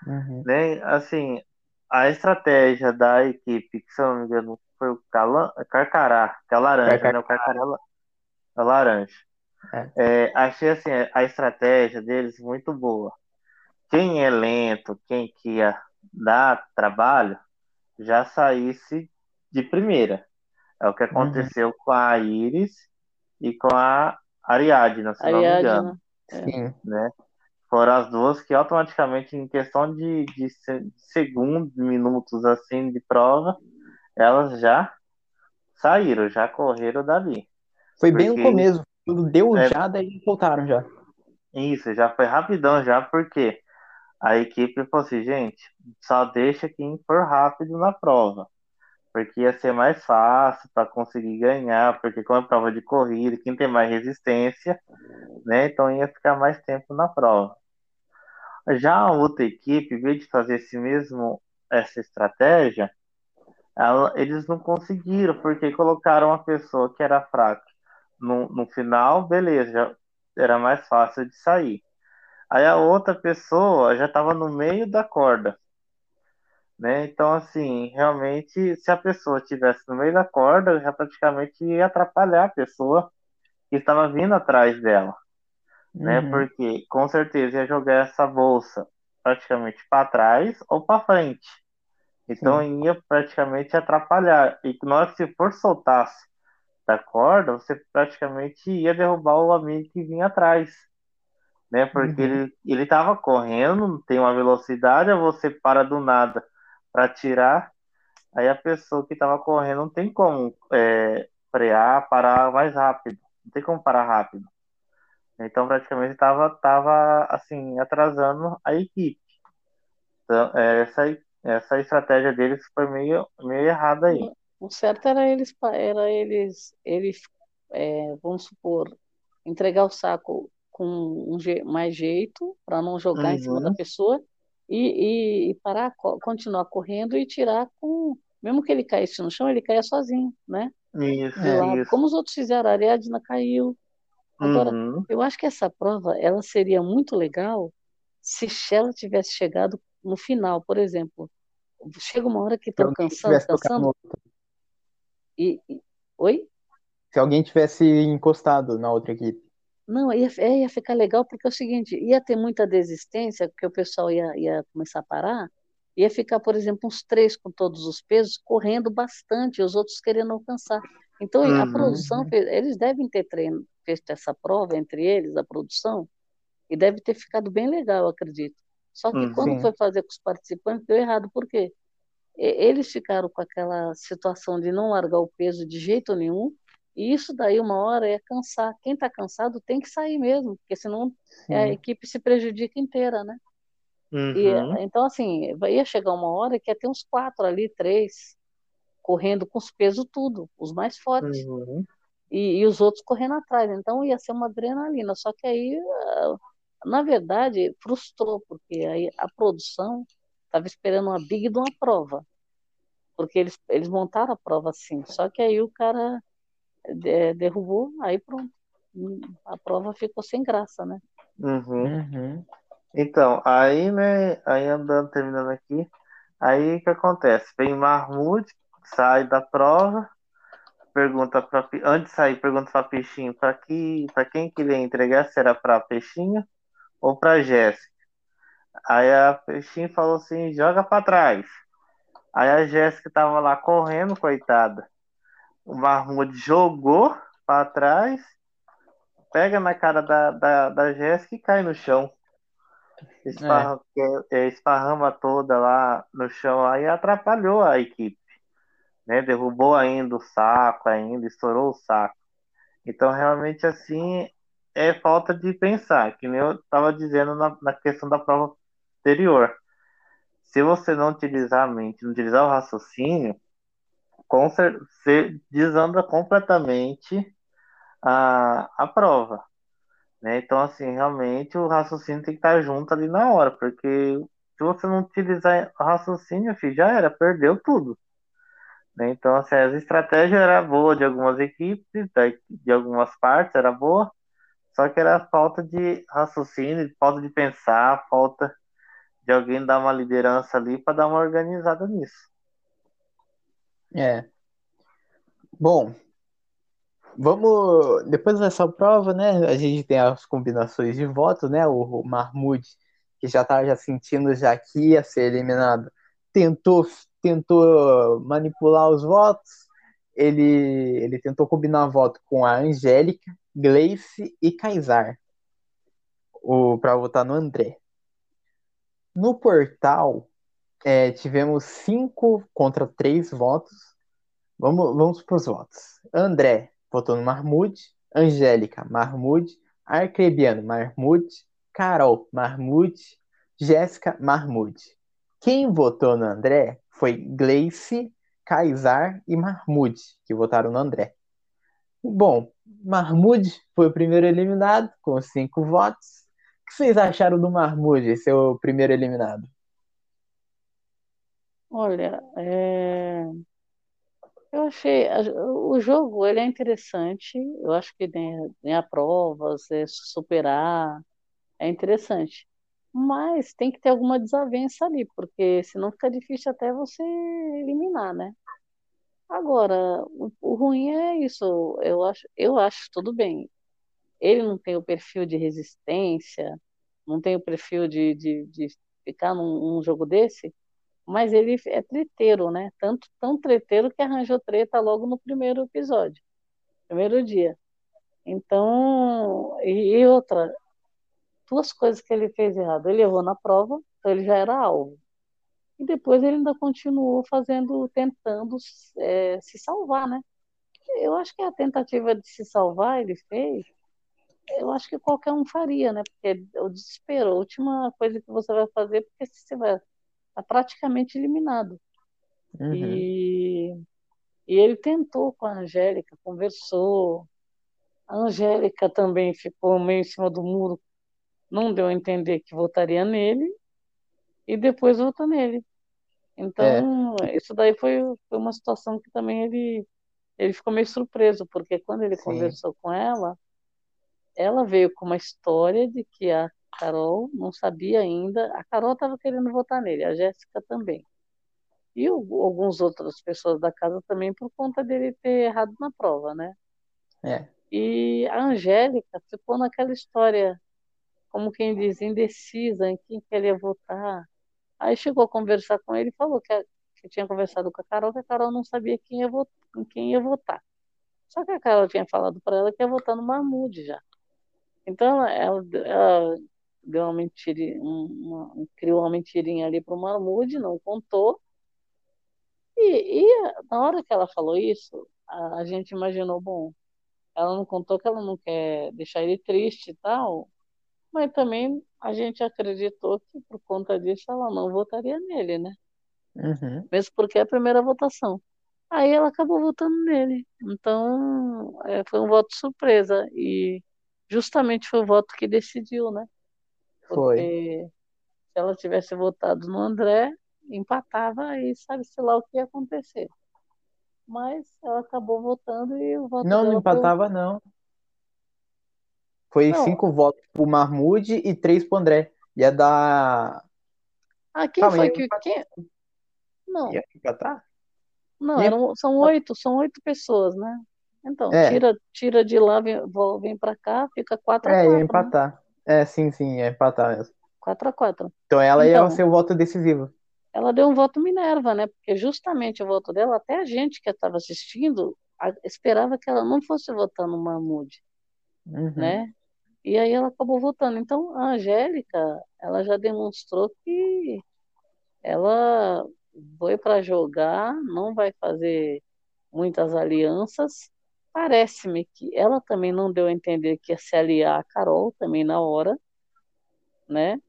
Uhum. Né? Assim, a estratégia da equipe, que se eu não me engano foi o Calan, Carcará, que é laranja, Carcará. né? O Carcará é laranja. É. É, achei assim, a estratégia deles muito boa. Quem é lento, quem que ia dar trabalho, já saísse de primeira. É o que uhum. aconteceu uhum. com a Iris e com a Ariadna, se Ariadna. não me engano. Sim. Né? Foram as duas que automaticamente, em questão de, de segundos, minutos assim de prova, elas já saíram, já correram dali. Foi bem no começo, quando deu é, já, daí voltaram já. Isso, já foi rapidão já, porque a equipe falou assim, gente, só deixa quem for rápido na prova. Porque ia ser mais fácil para conseguir ganhar, porque como é prova de corrida, quem tem mais resistência, né? Então ia ficar mais tempo na prova. Já a outra equipe, em vez de fazer esse mesmo, essa estratégia, ela, eles não conseguiram, porque colocaram uma pessoa que era fraca no, no final, beleza, era mais fácil de sair. Aí a outra pessoa já estava no meio da corda. Né? Então, assim, realmente, se a pessoa estivesse no meio da corda, já praticamente ia atrapalhar a pessoa que estava vindo atrás dela né? Uhum. Porque com certeza ia jogar essa bolsa praticamente para trás ou para frente. Então Sim. ia praticamente atrapalhar. E na hora que você for soltasse da corda, você praticamente ia derrubar o amigo que vinha atrás. Né? Porque uhum. ele, ele tava correndo, tem uma velocidade, você para do nada para tirar, aí a pessoa que estava correndo não tem como é, frear, parar mais rápido. Não tem como parar rápido. Então, praticamente, estava tava, assim, atrasando a equipe. Então, essa, essa estratégia deles foi meio, meio errada aí. O certo era eles, era eles, eles é, vamos supor, entregar o saco com um je mais jeito, para não jogar uhum. em cima da uhum. pessoa, e, e, e, parar, continuar correndo e tirar com. Mesmo que ele caísse no chão, ele caia sozinho, né? Isso, isso. Como os outros fizeram, a Ariadna caiu, Agora, uhum. eu acho que essa prova ela seria muito legal se ela tivesse chegado no final, por exemplo, chega uma hora que estão cansando, cansando. E, e, Oi? Se alguém tivesse encostado na outra equipe. Não, ia, é, ia ficar legal porque é o seguinte, ia ter muita desistência, porque o pessoal ia, ia começar a parar, ia ficar, por exemplo, uns três com todos os pesos, correndo bastante, os outros querendo alcançar. Então, uhum. a produção, eles devem ter treino, feito essa prova entre eles, a produção, e deve ter ficado bem legal, eu acredito. Só que uhum. quando foi fazer com os participantes, deu errado, por quê? Eles ficaram com aquela situação de não largar o peso de jeito nenhum, e isso daí, uma hora, é cansar. Quem está cansado tem que sair mesmo, porque senão a equipe se prejudica inteira, né? Uhum. E, então, assim, ia chegar uma hora que ia ter uns quatro ali, três, correndo com os pesos tudo, os mais fortes. Uhum. E, e, os outros correndo atrás. Então, ia ser uma adrenalina. Só que aí, ah, na verdade, frustrou, porque aí a produção estava esperando uma big de uma prova. Porque eles, eles montaram a prova assim. Só que aí o cara é, derrubou, aí pronto. A prova ficou sem graça, né? Uhum. Uhum. Então, aí, né, aí andando, terminando aqui, aí o que acontece? Vem Mahmoud, sai da prova, pergunta para antes de sair, pergunta para Peixinho para que, para quem queria entregar, se era para Peixinho ou para Jéssica. Aí a Peixinho falou assim: joga para trás. Aí a Jéssica tava lá correndo, coitada o Mahmoud jogou para trás, pega na cara da, da, da Jéssica e cai no chão. Esparra, é. é. Esparrama toda lá no chão aí e atrapalhou a equipe. Né? Derrubou ainda o saco, ainda estourou o saco. Então, realmente, assim, é falta de pensar, que nem eu estava dizendo na, na questão da prova anterior. Se você não utilizar a mente, não utilizar o raciocínio, com você desanda completamente a, a prova. Né? Então, assim, realmente o raciocínio tem que estar junto ali na hora, porque se você não utilizar o raciocínio, filho, já era, perdeu tudo. Né? Então, assim, as estratégias eram boas de algumas equipes, de algumas partes era boa, só que era falta de raciocínio, falta de pensar, falta de alguém dar uma liderança ali para dar uma organizada nisso. É. Bom, vamos. Depois dessa prova, né? A gente tem as combinações de votos, né? O, Mahmoud, que já tá já sentindo já que ia ser eliminado, tentou, tentou manipular os votos. Ele, ele tentou combinar voto com a Angélica, Gleice e Kaysar para votar no André. No portal, é, tivemos cinco contra três votos. Vamos, vamos para os votos. André votou no Marmude, Angélica, Marmude, Arcrebiano, Marmude, Carol, Marmude, Jéssica, Marmude. Quem votou no André foi Gleice, Kaysar e Marmude, que votaram no André. Bom, Marmude foi o primeiro eliminado, com cinco votos. O que vocês acharam do Marmude, seu primeiro eliminado? Olha, é... eu achei o jogo ele é interessante. Eu acho que tem, tem a prova, você superar, é interessante. Mas tem que ter alguma desavença ali, porque senão fica difícil até você eliminar, né? Agora, o, o ruim é isso. Eu acho, eu acho tudo bem. Ele não tem o perfil de resistência, não tem o perfil de, de, de ficar num, num jogo desse mas ele é treteiro, né? Tanto tão treteiro que arranjou treta logo no primeiro episódio, primeiro dia. Então, e, e outra, duas coisas que ele fez errado. Ele errou na prova, então ele já era alvo. E depois ele ainda continuou fazendo, tentando é, se salvar, né? Eu acho que a tentativa de se salvar ele fez, eu acho que qualquer um faria, né? Porque o desespero, a última coisa que você vai fazer, porque se você vai está praticamente eliminado. Uhum. E, e ele tentou com a Angélica, conversou. A Angélica também ficou meio em cima do muro, não deu a entender que votaria nele, e depois votou nele. Então, é. isso daí foi, foi uma situação que também ele, ele ficou meio surpreso, porque quando ele Sim. conversou com ela, ela veio com uma história de que a Carol não sabia ainda. A Carol estava querendo votar nele, a Jéssica também. E o, algumas outras pessoas da casa também por conta dele ter errado na prova, né? É. E a Angélica ficou naquela história, como quem diz, indecisa em quem que ele ia votar. Aí chegou a conversar com ele e falou que, que tinha conversado com a Carol, que a Carol não sabia quem ia votar, em quem ia votar. Só que a Carol tinha falado para ela que ia votar no Mahmoud já. Então ela, ela deu uma mentirinha, uma, criou uma mentirinha ali para o Mahmoud, não contou. E, e, na hora que ela falou isso, a, a, gente imaginou, bom, ela não contou que ela não quer deixar ele triste e tal, mas também a gente acreditou que por conta disso ela não votaria nele, né? Uhum. Mesmo porque é a primeira votação. Aí ela acabou votando nele. Então, é, foi um voto surpresa. E justamente foi o voto que decidiu, né? Foi. Porque se ela tivesse votado no André, empatava e sabe-se lá o que ia acontecer. Mas ela acabou votando e o voto Não, não empatava, não. Foi Não. cinco votos pro Mahmoud e três pro André. Ia dar. Ah, quem Calma, foi que. empatar. Quem... Não, Ia empatar? não, Ia- eram, são oito, são oito pessoas, né? Então, É. tira, tira de lá, vem, vem pra cá, fica 4 a É, 4, ia né? empatar. É, sim, sim, ia empatar mesmo. 4 a 4. Então ela Então. ia ser o voto decisivo. Ela deu um voto Minerva, né? Porque justamente o voto dela, até a gente que estava assistindo, a- esperava que ela não fosse votar no Mahmoud, Uhum. né? E aí ela acabou votando. Então, a Angélica, ela já demonstrou que ela foi para jogar, não vai fazer muitas alianças. Parece-me que ela também não deu a entender que ia se aliar a Carol também na hora, né?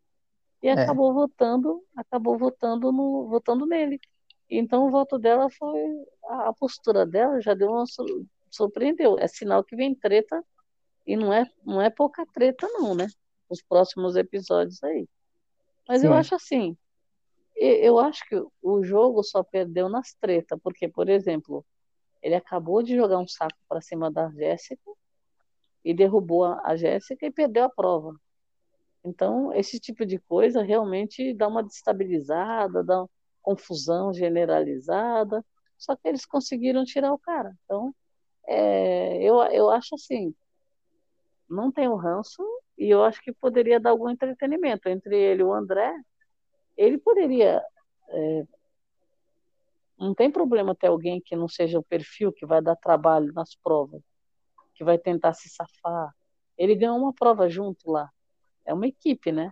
E É. acabou votando, acabou votando no, votando nele. Então o voto dela foi a, postura dela já deu uma sur- surpreendeu. É sinal que vem treta e não é não é pouca treta não, né? Os próximos episódios aí. Mas eu Sim. acho assim, eu acho que o jogo só perdeu nas tretas, porque, por exemplo, ele acabou de jogar um saco para cima da Jéssica e derrubou a, a Jéssica e perdeu a prova. Então, esse tipo de coisa realmente dá uma destabilizada, dá uma confusão generalizada. Só que eles conseguiram tirar o cara. Então, é, eu, eu acho assim, não tem o ranço e eu acho que poderia dar algum entretenimento entre ele e o André. Ele poderia. é, não tem problema ter alguém que não seja o perfil que vai dar trabalho nas provas, que vai tentar se safar. Ele ganhou uma prova junto lá. É uma equipe, né?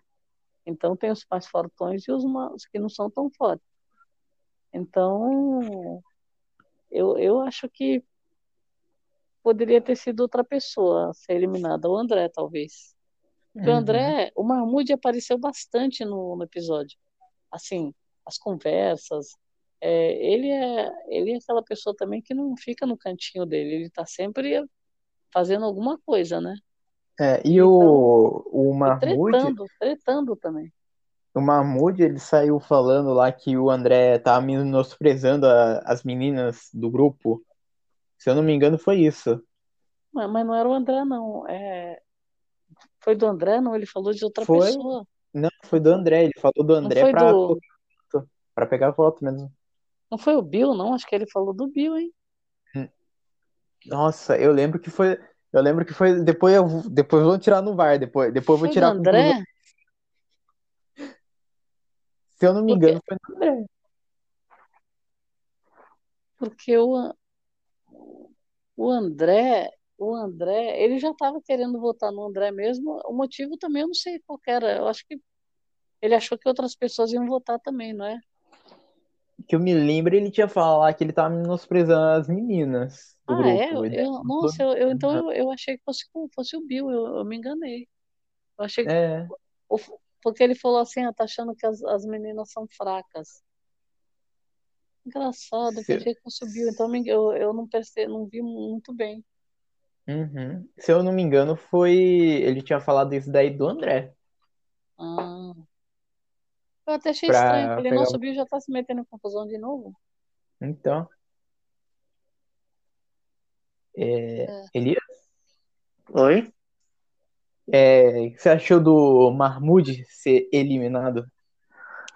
Então tem os mais fortões e os, os que não são tão fortes. Então, eu, eu acho que poderia ter sido outra pessoa a ser eliminada, o André, talvez. Porque o Uhum. André, o Mahmoud apareceu bastante no, no episódio. Assim, as conversas. É, ele, é, ele é aquela pessoa também que não fica no cantinho dele, ele está sempre fazendo alguma coisa, né? É, e Então, o, o Mahmoud, tretando, tretando também. o Mahmoud, ele saiu falando lá que o André tava menosprezando a- as meninas do grupo. Se eu não me engano, foi isso. Mas, mas não era o André, não. É, foi do André, não? Ele falou de outra Foi? pessoa. Não, foi do André. Ele falou do André pra, do. pra pegar voto mesmo. Não foi o Bill, não? Acho que ele falou do Bill, hein? Nossa, eu lembro que foi. Eu lembro que foi. Depois eu vou- depois vou tirar no VAR. Depois, depois eu vou do tirar conclusão. André? Se eu não me Porque, engano, foi do André. porque o, o André, o André, ele já estava querendo votar no André mesmo. O motivo também eu não sei qual que era. Eu acho que ele achou que outras pessoas iam votar também, não é? Que eu me lembro, ele tinha falado que ele tava menosprezando as meninas Ah, é? grupo. Eu, E daí eu- nossa, eu, eu- então eu, eu achei que fosse, fosse o Bill, eu, eu me enganei. Eu achei que É, Porque ele falou assim, ah, tá achando que as, as meninas são fracas. Engraçado, eu se, pensei que Bill, então eu, eu não percebi, não vi muito bem. Uhum. Se eu não me engano, foi. Ele tinha falado isso daí do André. Ah, eu até achei estranho, Pra falei, pegar. nossa, o Bill já tá se metendo em confusão de novo? Então, é, É. Elias, Oi? é, o que você achou do Mahmoud ser eliminado?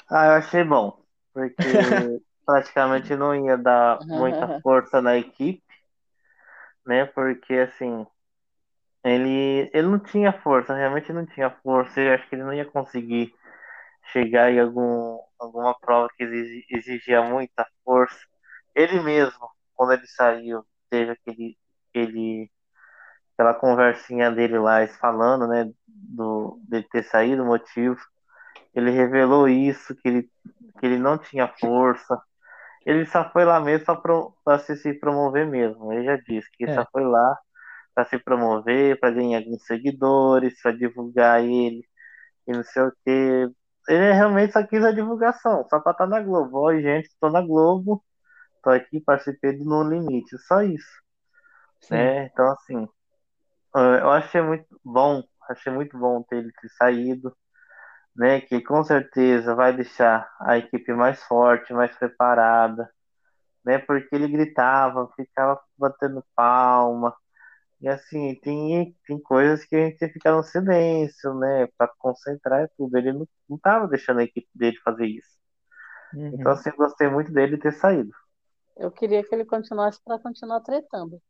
Ah, eu achei bom. Porque *laughs* praticamente não ia dar muita força na equipe, né? Porque assim, ele, ele não tinha força, realmente não tinha força. Eu acho que ele não ia conseguir chegar em algum, alguma prova que exigia muita força. Ele mesmo, quando ele saiu, teve aquele, aquele aquela conversinha dele lá, falando, né, do, dele ter saído, o motivo. Ele revelou isso, que ele, que ele não tinha força. Ele só foi lá mesmo para se, se promover mesmo. Ele já disse que é. só foi lá para se promover, para ganhar alguns seguidores, para divulgar ele e não sei o que. Ele realmente só quis a divulgação, só para estar tá na Globo. Oi, gente, estou na Globo, estou aqui, participei do No Limite, só isso. Né? Então, assim, eu achei muito bom, achei muito bom ter ele ter saído, né? Que com certeza vai deixar a equipe mais forte, mais preparada, né? Porque ele gritava, ficava batendo palma. E assim, tem, tem coisas que a gente tem que ficar no silêncio, né? Para concentrar e tudo. Ele não, não tava deixando a equipe dele fazer isso. Uhum. Então, assim, gostei muito dele ter saído. Eu queria que ele continuasse para continuar tretando.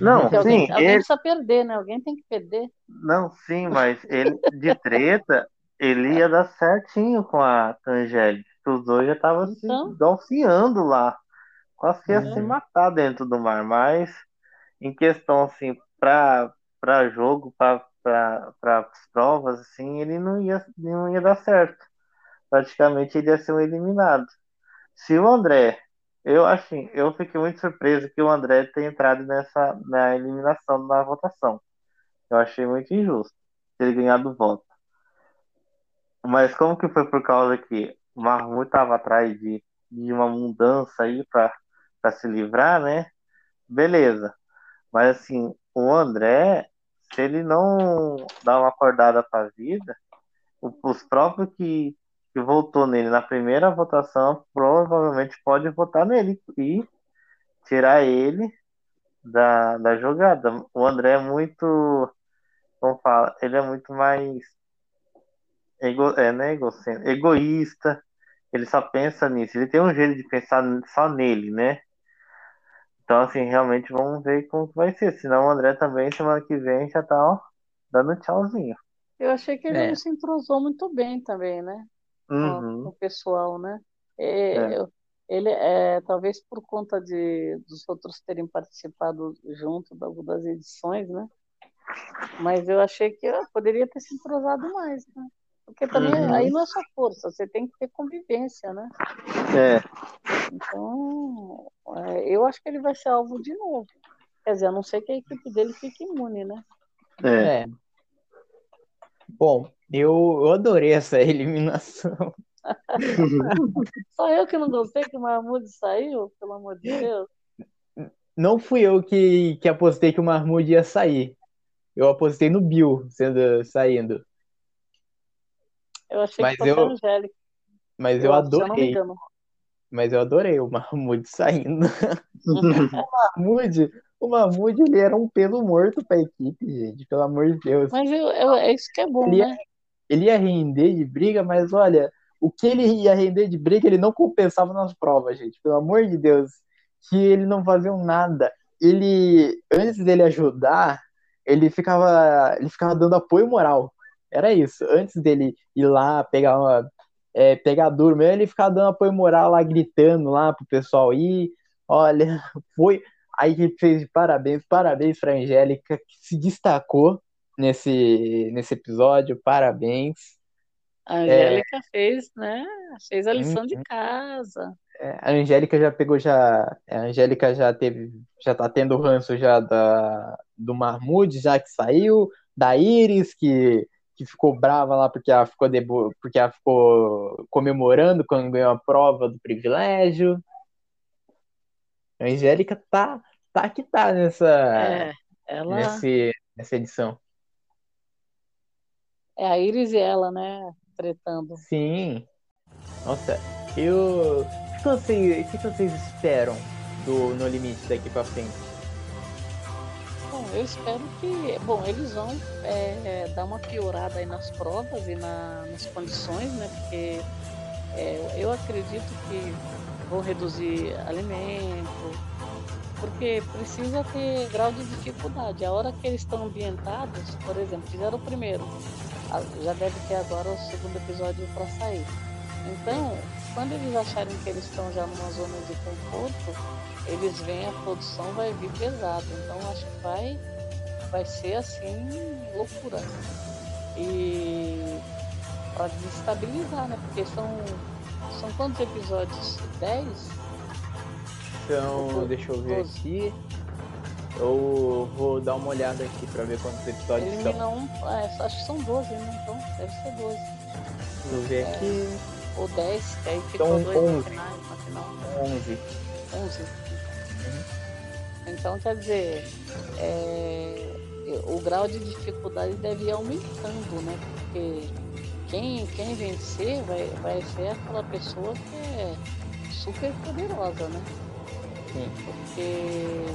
Não, sim. Alguém, alguém precisa perder, né? Alguém tem que perder. Não, sim, mas ele de treta, ele ia dar certinho com a Angélica. Os dois já estavam então... se golfeando lá. Quase que ia se matar dentro do mar. Mas em questão, assim, para jogo, para as provas, assim, ele não ia, não ia dar certo. Praticamente ele ia ser um eliminado. Se o André eu assim, eu fiquei muito surpreso que o André tenha entrado nessa na eliminação na votação. Eu achei muito injusto ter ganhado o voto. Mas como que foi por causa que o Marmut estava atrás de, de uma mudança aí para se livrar, né? Beleza. Mas assim, o André, se ele não dá uma acordada para a vida, os próprios que que votou nele na primeira votação provavelmente pode votar nele e tirar ele da, da jogada. O André é muito, como fala, ele é muito mais ego, é, né, egoísta, ele só pensa nisso, ele tem um jeito de pensar só nele, né? Então, assim, realmente vamos ver como vai ser. Senão o André também, semana que vem, já tá ó, dando tchauzinho. Eu achei que ele é. não se entrosou muito bem também, né? uhum. com, o pessoal, né? É, é. Ele é talvez por conta de dos outros terem participado junto das edições, né? Mas eu achei que eu poderia ter se entrosado mais, né? Porque também uhum. aí não é só força, você tem que ter convivência, né? É. Então, é, eu acho que ele vai ser alvo de novo. Quer dizer, a não ser que a equipe dele fique imune, né? É. é. Bom, eu, eu adorei essa *laughs* eliminação. *laughs* Só eu que não gostei que o Mahmoud saiu, pelo amor de Deus. Não fui eu que, que apostei que o Mahmoud ia sair. Eu apostei no Bill sendo, saindo. Eu achei mas que fosse eu, Angélica. Mas eu, eu adorei. Mas eu adorei o Mahmoud saindo. *laughs* o Mahmoud, o Mahmoud ele era um pelo morto pra equipe, gente, pelo amor de Deus. Mas eu, eu, é isso que é bom, ele né? Ia, ele ia render de briga, mas olha, o que ele ia render de briga, ele não compensava nas provas, gente. Pelo amor de Deus. Que ele não fazia nada. Ele, antes dele ajudar, ele ficava, ele ficava dando apoio moral. Era isso. Antes dele ir lá pegar uma, é, pegar duro mesmo, ele ficava dando apoio moral lá, gritando lá pro pessoal ir. Olha, *laughs* foi. Aí ele fez de parabéns, parabéns pra Angélica, que se destacou nesse, nesse episódio, parabéns. A Angélica é, fez, né? Fez a lição de uhum. casa. É, a Angélica já pegou já. A Angélica já teve. Já tá tendo ranço já da, do Marmude, já que saiu, da Iris, que, que ficou brava lá porque ela ficou, debo, porque ela ficou comemorando quando ganhou a prova do privilégio. A Angélica tá, tá que tá nessa, é, ela... nesse, nessa edição. É a Iris e ela, né? Tretando. Sim. Nossa, eu. O que vocês, o que vocês esperam do No Limite daqui pra frente? Eu espero que. Bom, eles vão é, dar uma piorada aí nas provas e na, nas condições, né? Porque é, eu acredito que vão reduzir alimento, porque precisa ter grau de dificuldade. A hora que eles estão ambientados, por exemplo, fizeram o primeiro, já deve ter agora o segundo episódio para sair. Então, quando eles acharem que eles estão já numa zona de conforto, eles veem a produção vai vir pesado. Então acho que vai, vai ser assim loucura. E para desestabilizar, né? Porque são, são quantos episódios? 10? Então, deixa eu ver 12. aqui. Eu vou dar uma olhada aqui para ver quantos episódios Elimina são. Um, é, acho que são 12, né? Então, deve ser 12. Vou ver é, aqui. Ou 10, que aí ficou então, 2 no final. No final. 11. 11. Uhum. Então, quer dizer, é, o grau de dificuldade deve ir aumentando, né? Porque quem, quem vencer vai, vai ser aquela pessoa que é super poderosa, né? Sim. Porque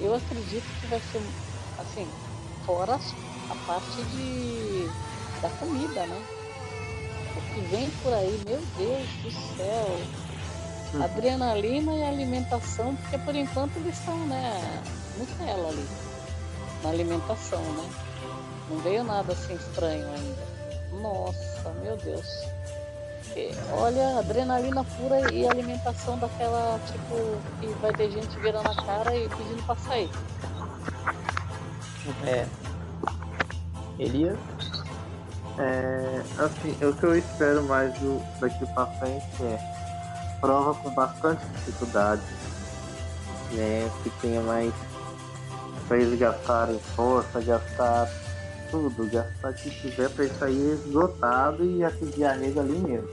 eu acredito que vai ser assim, fora a parte de da comida, né? O que vem por aí, meu Deus do céu. Hum. Adrenalina e alimentação, porque por enquanto eles estão, né, Nutella ali, na alimentação, né? Não veio nada assim estranho ainda. Nossa, meu Deus. Olha, adrenalina pura e alimentação daquela, tipo, que vai ter gente virando a cara e pedindo pra sair. É. Elias? É, assim, o que eu espero mais do, daqui pra frente é prova com bastante dificuldade, né? Que tenha mais pra eles gastarem força, gastar tudo, gastar o que tiver pra aí esgotado e atingir a rede ali mesmo.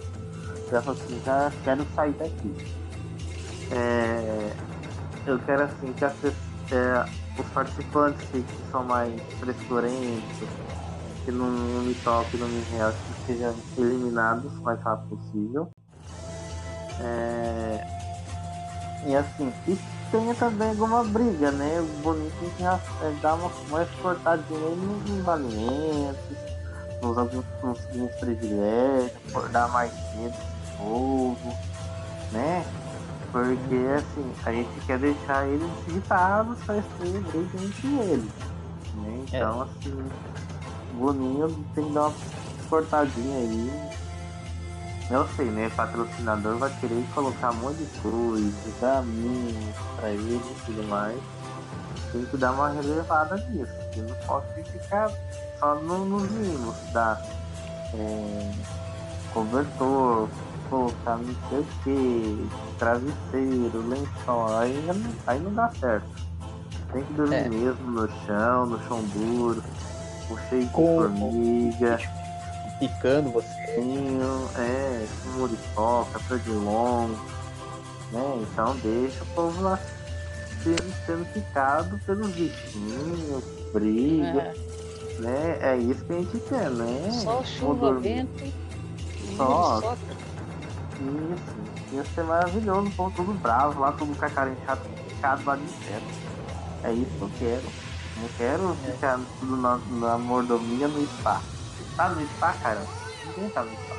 Já assim, já quero sair daqui. É, eu quero assim que é, os participantes que, são mais frescurentos, que não, me toquem, não me realcem, que sejam eliminados o mais rápido possível. É, e assim, e tenha também alguma briga, né? O bonito é, é dar uma mais cortadinha nos alimentos, nos alguns, nos, privilégios, acordar mais cedo povo, né? Porque assim, a gente quer deixar eles irritados para ter briga entre eles. Né? Então é. assim, Boninho tem que dar uma cortadinha aí eu sei, né? Patrocinador vai querer colocar um monte de coisa, dar mínimos pra ele e tudo mais. Tem que dar uma relevada nisso. Eu não posso ficar só no, nos mínimos da é, cobertor, colocar não sei o que, travesseiro, lençol, aí, aí não dá certo. Tem que dormir é. mesmo no chão, no chão duro, com cheio de formiga picando você. É, com muriçoca, perdilongo, né? Então deixa o povo lá sendo, sendo picado pelos bichinhos, briga, é. né? É isso que a gente quer, né? Só chuva, vento, só. Isso, ia ser maravilhoso, o povo todo bravo lá, todo com a cara inchada, picado lá de inseto. É isso que eu quero. Não quero é. ficar tudo na, na mordomia no spa. Tá no spa, cara? Ninguém tá no spa.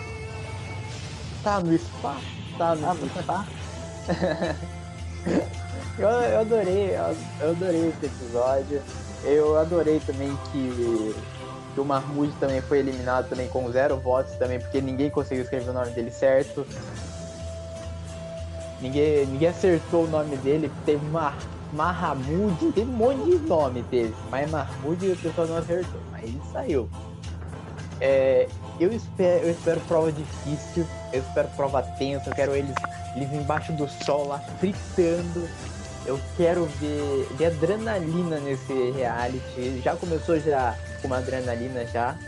Tá no spa? Tá no, tá no spa? *laughs* eu, eu adorei, eu adorei esse episódio. Eu adorei também que, que o Mahmoud também foi eliminado também com zero votos também, porque ninguém conseguiu escrever o nome dele certo. Ninguém, ninguém acertou o nome dele, teve uma Mahamud, tem um monte de nome teve, mas Mahmoud o pessoal não acertou, mas ele saiu. É, eu, espero, eu espero prova difícil, eu espero prova tensa, eu quero eles, eles embaixo do sol lá fritando. Eu quero ver, ver adrenalina nesse reality. Já começou já com uma adrenalina já.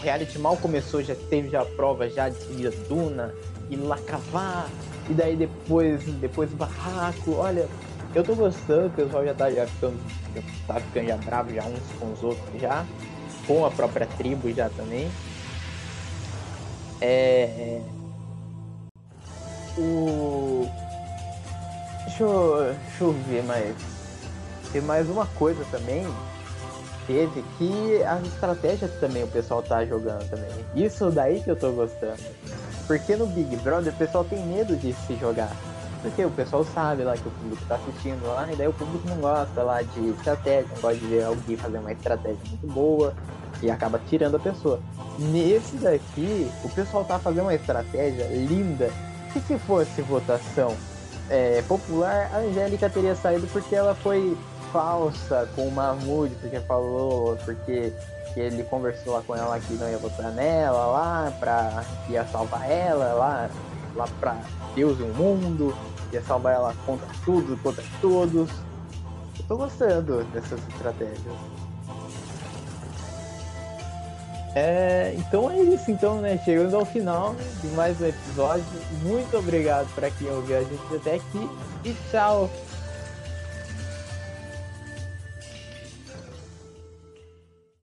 Reality mal começou, já teve já prova já de a duna, e lá cavar, e daí depois, depois barraco. Olha, eu tô gostando, o pessoal já tá já ficando, já tá ficando já bravo já uns com os outros já com a própria tribo já também. É, é, o. Deixa eu, deixa eu ver mais. Tem mais uma coisa também. Teve que as estratégias também o pessoal tá jogando também. Isso daí que eu tô gostando. Porque no Big Brother o pessoal tem medo de se jogar. Porque o pessoal sabe lá que o público tá assistindo lá, e daí o público não gosta lá de estratégia, não gosta de ver alguém fazer uma estratégia muito boa e acaba tirando a pessoa. Nesse daqui, o pessoal tá fazendo uma estratégia linda, que se fosse votação é, popular, a Angélica teria saído porque ela foi falsa com o Mahmoud, porque falou, porque ele conversou lá com ela que não ia votar nela lá, pra que ia salvar ela lá, lá pra Deus e o mundo, ia salvar ela contra tudo, contra todos. Eu tô gostando dessas estratégias. É, então é isso, então, né? Chegando ao final de mais um episódio. Muito obrigado para quem ouviu a gente até aqui e tchau!